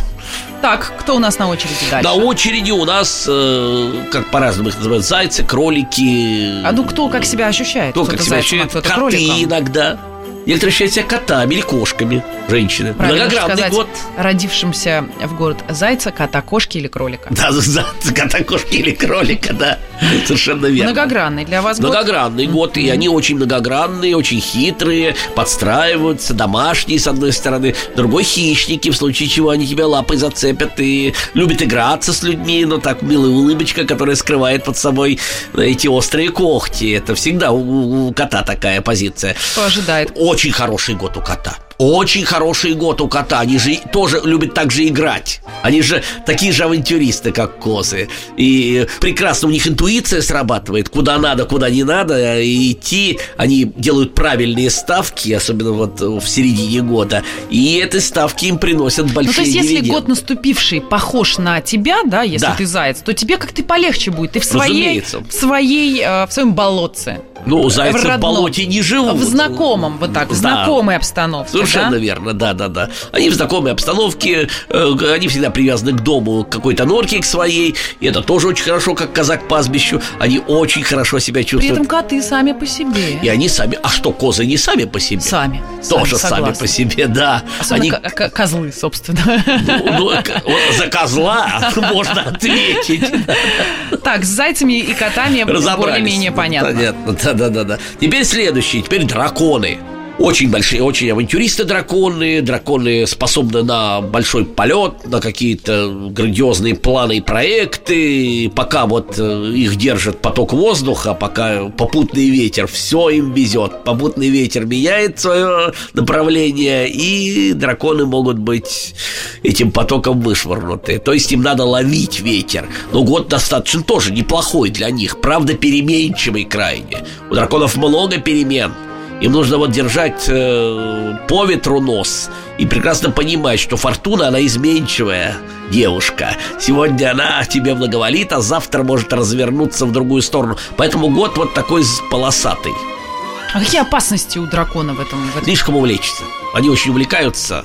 [SPEAKER 2] Так, кто у нас на очереди дальше?
[SPEAKER 3] На очереди у нас, э, как по-разному их называют, зайцы, кролики.
[SPEAKER 2] А ну кто как себя ощущает?
[SPEAKER 3] Кто, кто как себя ощущает? Коты кроликом? иногда. Или ощущает себя котами или кошками женщины.
[SPEAKER 2] Правильно Многогранный сказать, год. Родившимся в город зайца, кота, кошки или кролика.
[SPEAKER 3] Да, за, кота, кошки или кролика, да. Совершенно верно.
[SPEAKER 2] Многогранный для вас
[SPEAKER 3] год. Многогранный год. И они очень многогранные, очень хитрые, подстраиваются, домашние, с одной стороны. Другой хищники, в случае чего они тебя лапой зацепят и любят играться с людьми, но так милая улыбочка, которая скрывает под собой эти острые когти. Это всегда у, у кота такая позиция.
[SPEAKER 2] Что ожидает?
[SPEAKER 3] очень хороший год у кота. Очень хороший год у кота. Они же тоже любят так же играть. Они же такие же авантюристы, как козы. И прекрасно у них интуиция срабатывает. Куда надо, куда не надо и идти. Они делают правильные ставки, особенно вот в середине года. И эти ставки им приносят большие Ну, то есть,
[SPEAKER 2] дивиденды. если год наступивший похож на тебя, да, если да. ты заяц, то тебе как-то полегче будет. Ты в своей, в своей, э, в своем болотце.
[SPEAKER 3] Ну, зайцы в, родном, в болоте не живут.
[SPEAKER 2] В знакомом, вот так, в да. знакомой обстановке.
[SPEAKER 3] Совершенно да? верно, да, да, да. Они в знакомой обстановке, э, они всегда привязаны к дому, к какой-то норке к своей. И это тоже очень хорошо, как казак к пастбищу. Они очень хорошо себя чувствуют. При
[SPEAKER 2] этом коты сами по себе.
[SPEAKER 3] И они сами. А что, козы не сами по себе?
[SPEAKER 2] Сами.
[SPEAKER 3] Тоже
[SPEAKER 2] сами,
[SPEAKER 3] сами по себе, да.
[SPEAKER 2] Особенно они... козлы, собственно.
[SPEAKER 3] Ну, ну, за козла можно ответить.
[SPEAKER 2] Так, с зайцами и котами более-менее понятно.
[SPEAKER 3] Понятно, да, да, да, да. Теперь следующий, теперь драконы. Очень большие, очень авантюристы драконы. Драконы способны на большой полет, на какие-то грандиозные планы и проекты. Пока вот э, их держит поток воздуха, пока попутный ветер все им везет. Попутный ветер меняет свое направление, и драконы могут быть этим потоком вышвырнуты. То есть им надо ловить ветер. Но год достаточно тоже неплохой для них. Правда, переменчивый крайне. У драконов много перемен. Им нужно вот держать э, по ветру нос и прекрасно понимать, что фортуна, она изменчивая девушка. Сегодня она тебе благоволит, а завтра может развернуться в другую сторону. Поэтому год вот такой полосатый.
[SPEAKER 2] А какие опасности у дракона в этом? В этом?
[SPEAKER 3] Слишком увлечься. Они очень увлекаются,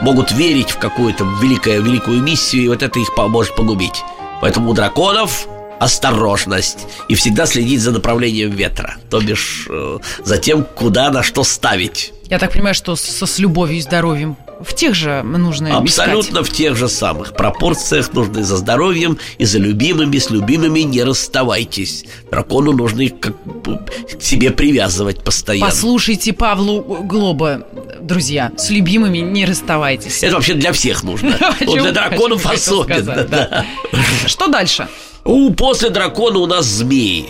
[SPEAKER 3] могут верить в какую-то великую, великую миссию, и вот это их может погубить. Поэтому у драконов осторожность и всегда следить за направлением ветра, то бишь э, за тем, куда на что ставить.
[SPEAKER 2] Я так понимаю, что со с любовью и здоровьем в тех же нужно
[SPEAKER 3] Абсолютно
[SPEAKER 2] искать.
[SPEAKER 3] в тех же самых пропорциях нужны за здоровьем и за любимыми. С любимыми не расставайтесь. Дракону нужно их как к себе привязывать постоянно.
[SPEAKER 2] Послушайте Павлу Глоба, друзья. С любимыми не расставайтесь.
[SPEAKER 3] Это вообще для всех нужно. Для драконов особенно.
[SPEAKER 2] Что дальше?
[SPEAKER 3] У, после дракона у нас змеи.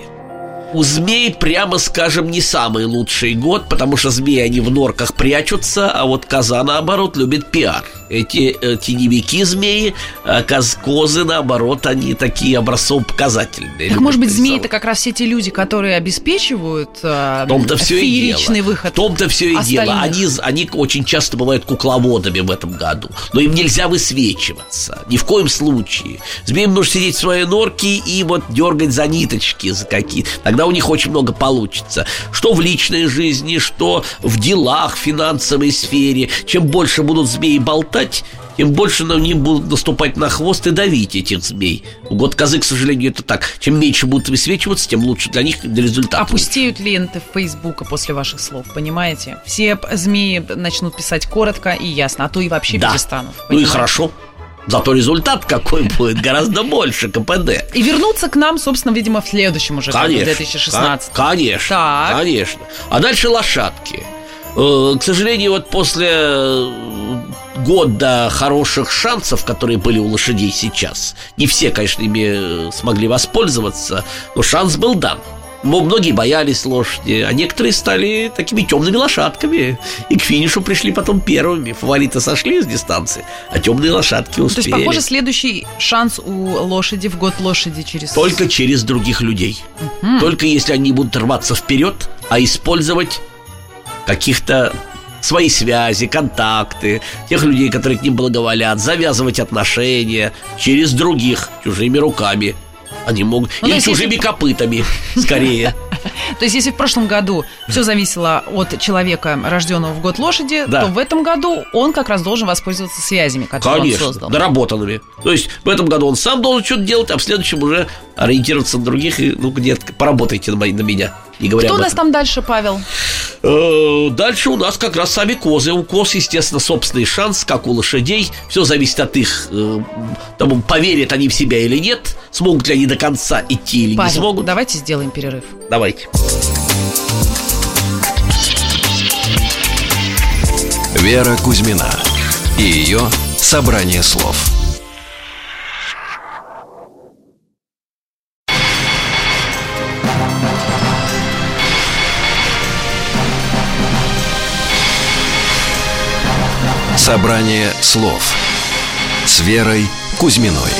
[SPEAKER 3] у змей, прямо скажем, не самый лучший год, потому что змеи, они в норках прячутся, а вот коза, наоборот, любит пиар. Эти э, теневики змеи, а коз, козы, наоборот, они такие образцово-показательные.
[SPEAKER 2] Так, может быть, змеи это как раз все те люди, которые обеспечивают э,
[SPEAKER 3] в том-то все
[SPEAKER 2] фееричный
[SPEAKER 3] и дело.
[SPEAKER 2] выход.
[SPEAKER 3] В том-то все и
[SPEAKER 2] остальных.
[SPEAKER 3] дело. Они, они очень часто бывают кукловодами в этом году. Но им нельзя высвечиваться. Ни в коем случае. Змеям нужно сидеть в своей норке и вот дергать за ниточки за какие Тогда у них очень много получится. Что в личной жизни, что в делах, в финансовой сфере. Чем больше будут змеи болтать, тем больше на них будут наступать на хвост и давить этих змей. В год козы, к сожалению, это так. Чем меньше будут высвечиваться, тем лучше для них, для результата.
[SPEAKER 2] Опустеют ленты в Фейсбука после ваших слов, понимаете? Все змеи начнут писать коротко и ясно, а то и вообще
[SPEAKER 3] да.
[SPEAKER 2] перестанут.
[SPEAKER 3] Ну и
[SPEAKER 2] понимаете?
[SPEAKER 3] хорошо. Зато результат какой будет гораздо больше КПД.
[SPEAKER 2] И вернуться к нам, собственно, видимо, в следующем уже году,
[SPEAKER 3] Конечно.
[SPEAKER 2] 2016.
[SPEAKER 3] Ка- Конечно.
[SPEAKER 2] Так.
[SPEAKER 3] Конечно. А дальше лошадки. Э, К сожалению, вот после э, года хороших шансов, которые были у лошадей сейчас, не все, конечно, ими э, смогли воспользоваться, но шанс был дан. М- Многие боялись лошади, а некоторые стали такими темными лошадками. И к финишу пришли потом первыми. Фавориты сошли с дистанции, а темные лошадки
[SPEAKER 2] Ну, То
[SPEAKER 3] успели.
[SPEAKER 2] есть, похоже, следующий шанс у лошади в год лошади через...
[SPEAKER 3] Только через других людей. Только если они будут рваться вперед, а использовать каких-то свои связи, контакты, тех людей, которые к ним благоволят, завязывать отношения через других, чужими руками. Они могут...
[SPEAKER 2] Ну,
[SPEAKER 3] Или чужими
[SPEAKER 2] если-
[SPEAKER 3] копытами, скорее.
[SPEAKER 2] То есть, если в прошлом году все зависело от человека, рожденного в год лошади,
[SPEAKER 3] Да.
[SPEAKER 2] то в этом году он как раз должен воспользоваться связями, которые он
[SPEAKER 3] Конечно,
[SPEAKER 2] создал.
[SPEAKER 3] доработанными. То есть в этом году он сам должен что-то делать, а в следующем уже ориентироваться на других и, ну, где-то поработайте на, на меня. Не говоря
[SPEAKER 2] Кто у нас там дальше, Павел?
[SPEAKER 3] Э, Дальше у нас как раз сами козы. У коз, естественно, собственный шанс, как у лошадей. Все зависит от их э, того, поверят они в себя или нет, смогут ли они до конца идти или
[SPEAKER 2] Павел,
[SPEAKER 3] не смогут.
[SPEAKER 2] давайте сделаем перерыв.
[SPEAKER 3] Давайте.
[SPEAKER 1] Вера Кузьмина и ее собрание слов. Собрание слов с Верой Кузьминой.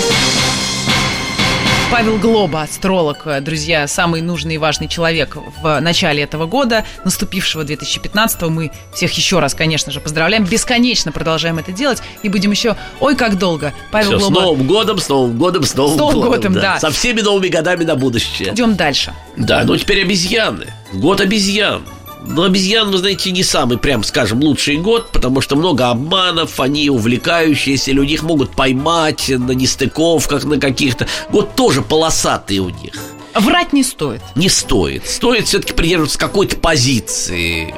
[SPEAKER 2] Павел Глоба, астролог, друзья, самый нужный и важный человек в начале этого года, наступившего 2015 Мы всех еще раз, конечно же, поздравляем. Бесконечно продолжаем это делать и будем еще, ой, как долго. Павел
[SPEAKER 3] Все, с
[SPEAKER 2] Глоба,
[SPEAKER 3] Новым годом, с Новым годом, с Новым,
[SPEAKER 2] С Новым годом, да.
[SPEAKER 3] Со всеми новыми годами на будущее.
[SPEAKER 2] идем дальше.
[SPEAKER 3] Да, ну теперь обезьяны. Год обезьян. Но обезьян, вы знаете, не самый, прям скажем, лучший год, потому что много обманов, они увлекающиеся, люди их могут поймать на нестыковках, на каких-то. Год тоже полосатый у них.
[SPEAKER 2] Врать не стоит.
[SPEAKER 3] Не стоит. Стоит все-таки придерживаться какой-то позиции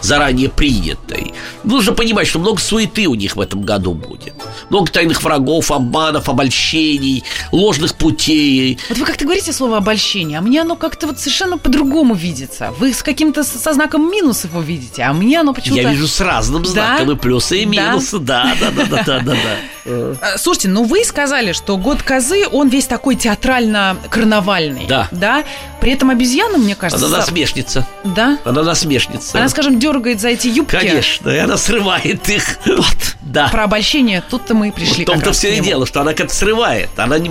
[SPEAKER 3] заранее принятой. Нужно понимать, что много суеты у них в этом году будет. Много тайных врагов, обманов, обольщений, ложных путей.
[SPEAKER 2] Вот вы как-то говорите слово обольщение, а мне оно как-то вот совершенно по-другому видится. Вы с каким-то со знаком минус его видите, а мне оно почему-то...
[SPEAKER 3] Я вижу с разным знаком и плюсы, и
[SPEAKER 2] Да?
[SPEAKER 3] минусы. Да, да, да, да, да, да, да.
[SPEAKER 2] Э, Слушайте, ну вы сказали, что год козы, он весь такой театрально-карнавальный.
[SPEAKER 3] Да.
[SPEAKER 2] Да? При этом обезьяна, мне кажется...
[SPEAKER 3] Она насмешница.
[SPEAKER 2] Да?
[SPEAKER 3] Она насмешница.
[SPEAKER 2] Она, скажем, дергает за эти юбки.
[SPEAKER 3] Конечно, и она срывает их. Вот, да.
[SPEAKER 2] Про обольщение тут-то мы и пришли
[SPEAKER 3] в том-то
[SPEAKER 2] к
[SPEAKER 3] все и дело, что она как-то срывает. Она, не,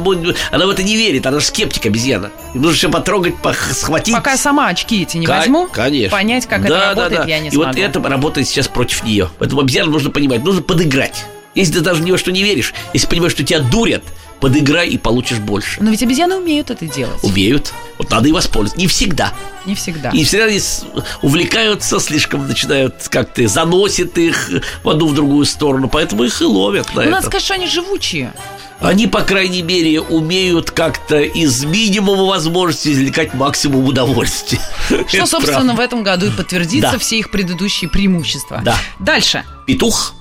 [SPEAKER 3] она в это не верит, она же скептик обезьяна. Им нужно все потрогать, схватить.
[SPEAKER 2] Пока сама очки эти не
[SPEAKER 3] Ка-
[SPEAKER 2] возьму,
[SPEAKER 3] конечно.
[SPEAKER 2] понять, как
[SPEAKER 3] Да,
[SPEAKER 2] это
[SPEAKER 3] да,
[SPEAKER 2] работает,
[SPEAKER 3] да.
[SPEAKER 2] я не
[SPEAKER 3] И
[SPEAKER 2] смогу.
[SPEAKER 3] вот это работает сейчас против нее. Поэтому обезьяну нужно понимать, нужно подыграть. Если ты даже ни во что не веришь, если понимаешь, что тебя дурят, подыграй и получишь больше.
[SPEAKER 2] Но ведь обезьяны умеют это делать.
[SPEAKER 3] Умеют. Вот надо и воспользоваться. Не всегда.
[SPEAKER 2] Не всегда.
[SPEAKER 3] И всегда они с- увлекаются, слишком начинают как-то заносит их в одну в другую сторону, поэтому их и ловят на
[SPEAKER 2] Ну,
[SPEAKER 3] это.
[SPEAKER 2] надо сказать, что они живучие.
[SPEAKER 3] Они, по крайней мере, умеют как-то из минимума возможности извлекать максимум удовольствия.
[SPEAKER 2] Что,
[SPEAKER 3] Это
[SPEAKER 2] собственно,
[SPEAKER 3] правда.
[SPEAKER 2] в этом году и подтвердится
[SPEAKER 3] Да.
[SPEAKER 2] все их предыдущие преимущества.
[SPEAKER 3] Да.
[SPEAKER 2] Дальше.
[SPEAKER 3] Петух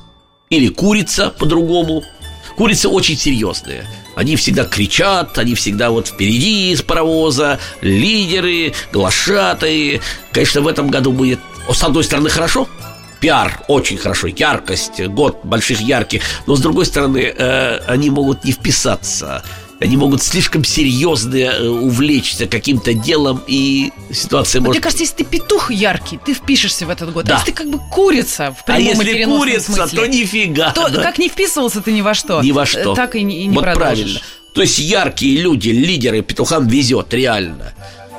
[SPEAKER 3] или курица по-другому. Курицы очень серьезные. Они всегда кричат, они всегда вот впереди из паровоза, лидеры, глашатые. Конечно, в этом году будет, с одной стороны, хорошо, пиар очень хорошо, яркость, год больших ярких, но с другой стороны, э, они могут не вписаться. Они могут слишком серьезно э, увлечься каким-то делом, и ситуация
[SPEAKER 2] Вот
[SPEAKER 3] может...
[SPEAKER 2] Мне кажется, если ты петух яркий, ты впишешься в этот год.
[SPEAKER 3] Да.
[SPEAKER 2] А если ты как бы курица в
[SPEAKER 3] А
[SPEAKER 2] прямом и
[SPEAKER 3] если курица,
[SPEAKER 2] смысле,
[SPEAKER 3] то нифига.
[SPEAKER 2] то
[SPEAKER 3] да.
[SPEAKER 2] как не вписывался ты ни во что.
[SPEAKER 3] Ни во что.
[SPEAKER 2] э, Так и не, и не
[SPEAKER 3] вот
[SPEAKER 2] продолжишь.
[SPEAKER 3] правильно. То есть яркие люди, лидеры, петухам везет, реально.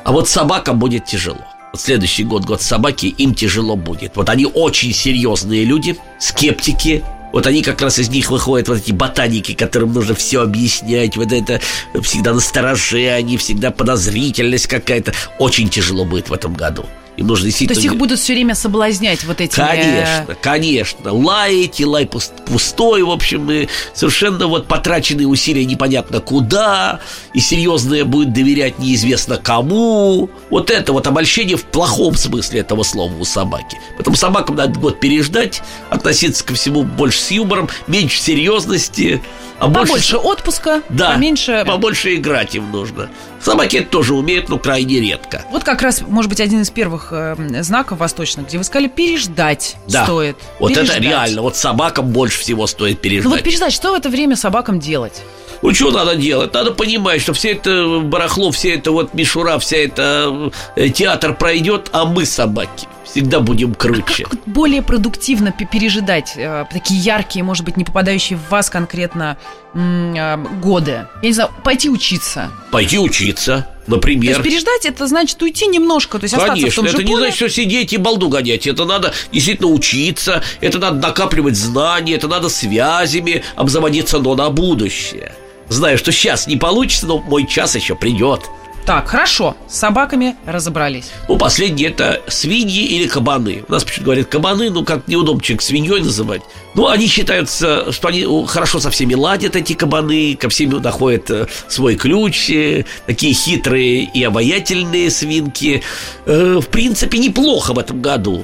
[SPEAKER 3] А вот собакам будет тяжело. Вот следующий год, год собаки, им тяжело будет. Вот они очень серьезные люди, скептики. Вот они как раз из них выходят вот эти ботаники, которым нужно все объяснять. Вот это всегда настороже, они всегда подозрительность какая-то. Очень тяжело будет в этом году. Им нужно
[SPEAKER 2] То
[SPEAKER 3] действительно...
[SPEAKER 2] есть их будут все время соблазнять вот этими... э,
[SPEAKER 3] Конечно, конечно. Лаете, лай пуст- пустой, в общем, и совершенно вот потраченные усилия непонятно куда, и серьезное будет доверять неизвестно кому. Вот это вот обольщение в плохом смысле этого слова у собаки. Поэтому собакам надо год переждать, относиться ко всему больше с юмором, меньше серьезности, а больше...
[SPEAKER 2] Побольше отпуска,
[SPEAKER 3] Да,
[SPEAKER 2] поменьше...
[SPEAKER 3] побольше играть им нужно. Собаки это тоже умеют, но крайне редко.
[SPEAKER 2] Вот как раз, может быть, один из первых э, знаков восточных, где вы сказали, переждать
[SPEAKER 3] Да.
[SPEAKER 2] стоит.
[SPEAKER 3] Вот это
[SPEAKER 2] Переждать.
[SPEAKER 3] реально, вот собакам больше всего стоит переждать.
[SPEAKER 2] Ну вот переждать, что в это время собакам делать?
[SPEAKER 3] Ну, что надо делать? Надо понимать, что все это барахло, все это вот мишура, вся это э, театр пройдет, а мы собаки всегда будем круче.
[SPEAKER 2] Как более продуктивно пе- пережидать э, такие яркие, может быть, не попадающие в вас конкретно э, годы? Я не знаю, пойти учиться.
[SPEAKER 3] Пойти учиться,
[SPEAKER 2] То
[SPEAKER 3] например.
[SPEAKER 2] есть переждать это значит уйти немножко, то есть остаться в
[SPEAKER 3] Конечно,
[SPEAKER 2] том же
[SPEAKER 3] это не
[SPEAKER 2] поле.
[SPEAKER 3] значит, что сидеть и балду гонять. Это надо действительно учиться, это надо накапливать знания, это надо связями обзаводиться, но на будущее. Знаю, что сейчас не получится, но мой час еще придет.
[SPEAKER 2] Так, хорошо, с собаками разобрались.
[SPEAKER 3] Ну, последние это свиньи или кабаны. У нас почему-то говорят кабаны, ну, как неудобно человек свиньей называть. Ну, они считаются, что они хорошо со всеми ладят, эти кабаны, ко всем находят э, свой ключ, э, такие хитрые и обаятельные свинки. Э, в принципе, неплохо в этом году.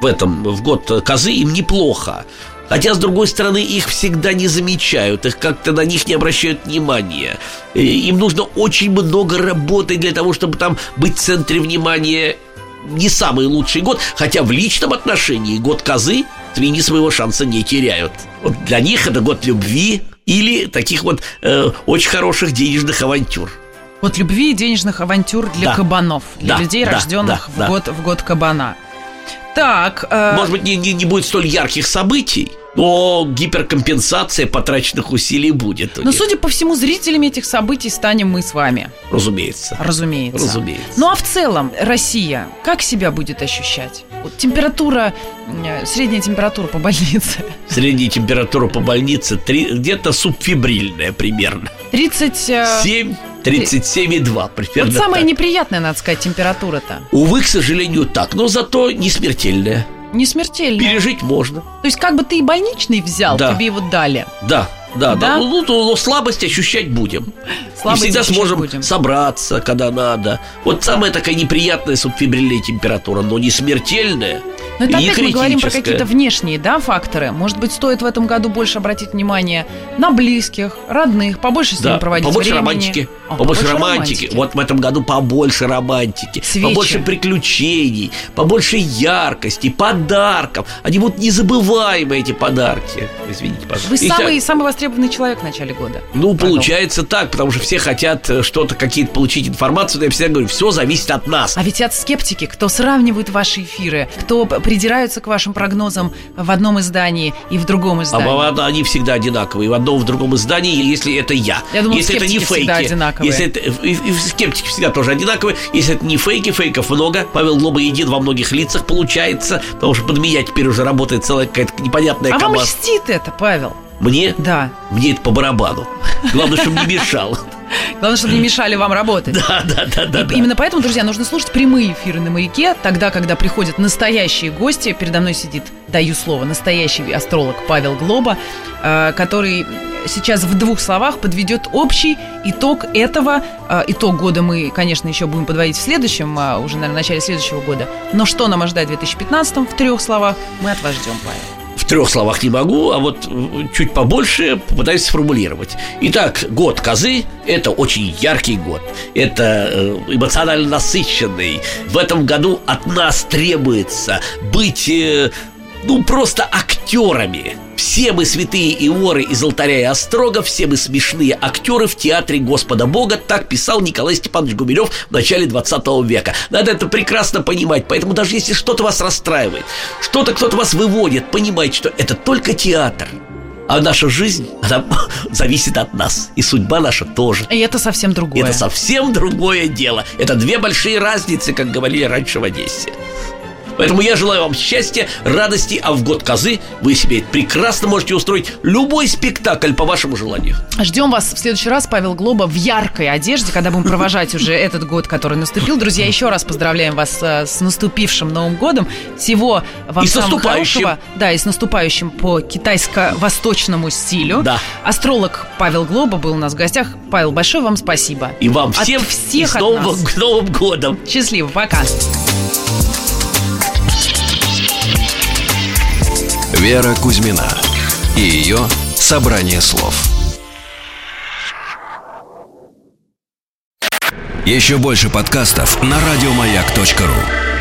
[SPEAKER 3] В этом, в год козы им неплохо. Хотя, с другой стороны, их всегда не замечают, их как-то на них не обращают внимания. Им нужно очень много работать для того, чтобы там быть в центре внимания не самый лучший год, хотя в личном отношении год козы свиньи своего шанса не теряют. Вот для них это год любви или таких вот э, очень хороших денежных авантюр.
[SPEAKER 2] Вот любви и денежных авантюр для
[SPEAKER 3] Да.
[SPEAKER 2] кабанов, для
[SPEAKER 3] Да,
[SPEAKER 2] людей,
[SPEAKER 3] да,
[SPEAKER 2] рожденных
[SPEAKER 3] да,
[SPEAKER 2] в,
[SPEAKER 3] да.
[SPEAKER 2] Год, в год кабана. Так, э,
[SPEAKER 3] Может быть, не, не, не будет столь ярких событий, но гиперкомпенсация потраченных усилий будет
[SPEAKER 2] но судя по всему, зрителями этих событий станем мы с вами,
[SPEAKER 3] разумеется.
[SPEAKER 2] разумеется.
[SPEAKER 3] Разумеется.
[SPEAKER 2] Ну а в целом Россия как себя будет ощущать? Вот температура, э, средняя температура по больнице.
[SPEAKER 3] Средняя температура по больнице где-то субфибрильная примерно.
[SPEAKER 2] 30... э,
[SPEAKER 3] 7, 37,2 примерно
[SPEAKER 2] Вот самая
[SPEAKER 3] так.
[SPEAKER 2] неприятная, надо сказать, температура-то.
[SPEAKER 3] Увы, к сожалению, так, но зато не смертельная.
[SPEAKER 2] Не смертельная.
[SPEAKER 3] Пережить можно.
[SPEAKER 2] То есть как бы ты и больничный взял,
[SPEAKER 3] Да.
[SPEAKER 2] тебе его дали.
[SPEAKER 3] Да, да,
[SPEAKER 2] Да?
[SPEAKER 3] да. Ну, ну, то- но слабость ощущать будем.
[SPEAKER 2] Слабость
[SPEAKER 3] и всегда сможем
[SPEAKER 2] будем.
[SPEAKER 3] собраться, когда надо. Вот самая такая неприятная субфибрильная температура, но не смертельная.
[SPEAKER 2] Но это
[SPEAKER 3] и
[SPEAKER 2] опять мы говорим про какие-то внешние да, факторы. Может быть, стоит в этом году больше обратить внимание на близких, родных, побольше с ними
[SPEAKER 3] Да,
[SPEAKER 2] проводить
[SPEAKER 3] побольше
[SPEAKER 2] времени.
[SPEAKER 3] романтики,
[SPEAKER 2] О,
[SPEAKER 3] побольше романтики. Вот в этом году побольше романтики,
[SPEAKER 2] Свечи.
[SPEAKER 3] побольше приключений, побольше яркости, подарков. Они будут незабываемые эти подарки. Извините, пожалуйста.
[SPEAKER 2] Вы
[SPEAKER 3] И
[SPEAKER 2] самый,
[SPEAKER 3] так-
[SPEAKER 2] самый востребованный человек в начале года.
[SPEAKER 3] Ну,
[SPEAKER 2] Павел.
[SPEAKER 3] получается так, потому что все хотят э, что-то, какие-то получить информацию. но Я всегда говорю, все зависит от нас.
[SPEAKER 2] А ведь от скептики, кто сравнивают ваши эфиры, кто придираются к вашим прогнозам в одном издании и в другом
[SPEAKER 3] А
[SPEAKER 2] издании.
[SPEAKER 3] бывает, они всегда одинаковые. В одном, в другом издании, если это я.
[SPEAKER 2] Я думала,
[SPEAKER 3] если это не фейки.
[SPEAKER 2] одинаковые.
[SPEAKER 3] Если это, и, и скептики всегда тоже одинаковые. Если это не фейки, фейков много. Павел Глоба един во многих лицах получается. Потому что под меня теперь уже работает целая какая-то непонятная
[SPEAKER 2] а вам
[SPEAKER 3] команда.
[SPEAKER 2] льстит это, Павел?
[SPEAKER 3] Мне?
[SPEAKER 2] Да.
[SPEAKER 3] Мне это по барабану. Главное, чтобы не мешал.
[SPEAKER 2] Главное, чтобы не мешали вам работать.
[SPEAKER 3] Да, да, да, да.
[SPEAKER 2] И
[SPEAKER 3] да.
[SPEAKER 2] Именно поэтому, друзья, нужно слушать прямые эфиры на маяке, тогда, когда приходят настоящие гости. Передо мной сидит, даю слово, настоящий астролог Павел Глоба, э, который сейчас в двух словах подведет общий итог этого. Э, итог года мы, конечно, еще будем подводить в следующем, э, уже, наверное, в начале следующего года. Но что нам ожидает в 2015 в трех словах, мы от вас ждем, Павел.
[SPEAKER 3] Трех словах не могу, а вот э, чуть побольше попытаюсь сформулировать. Итак, год козы – это очень яркий год. Это э, эмоционально насыщенный. В этом году от нас требуется быть, э, ну, просто актерами. Все мы святые и воры из алтаря и острога, все мы смешные актеры в театре Господа Бога, так писал Николай Степанович Гумилев в начале 20 века. Надо это прекрасно понимать, поэтому даже если что-то вас расстраивает, что-то кто-то вас выводит, понимайте, что это только театр. А наша жизнь, она зависит от нас. И судьба наша тоже.
[SPEAKER 2] И это совсем другое.
[SPEAKER 3] Это совсем другое дело. Это две большие разницы, как говорили раньше в Одессе. Поэтому я желаю вам счастья, радости, а в год козы вы себе прекрасно можете устроить любой спектакль по вашему желанию.
[SPEAKER 2] Ждем вас в следующий раз, Павел Глоба, в яркой одежде, когда будем провожать уже этот год, который наступил. Друзья, еще раз поздравляем вас э, с наступившим Новым годом. Всего вам
[SPEAKER 3] И с наступающим.
[SPEAKER 2] хорошего. Да, и с наступающим по китайско-восточному стилю.
[SPEAKER 3] Да.
[SPEAKER 2] Астролог Павел Глоба был у нас в гостях. Павел, большое вам спасибо.
[SPEAKER 3] И вам
[SPEAKER 2] От
[SPEAKER 3] всем
[SPEAKER 2] всех
[SPEAKER 3] и с
[SPEAKER 2] от
[SPEAKER 3] Новым,
[SPEAKER 2] нас.
[SPEAKER 3] Новым годом.
[SPEAKER 2] Счастливо, пока.
[SPEAKER 1] Вера Кузьмина и ее собрание слов. Еще больше подкастов на радиомаяк.ру.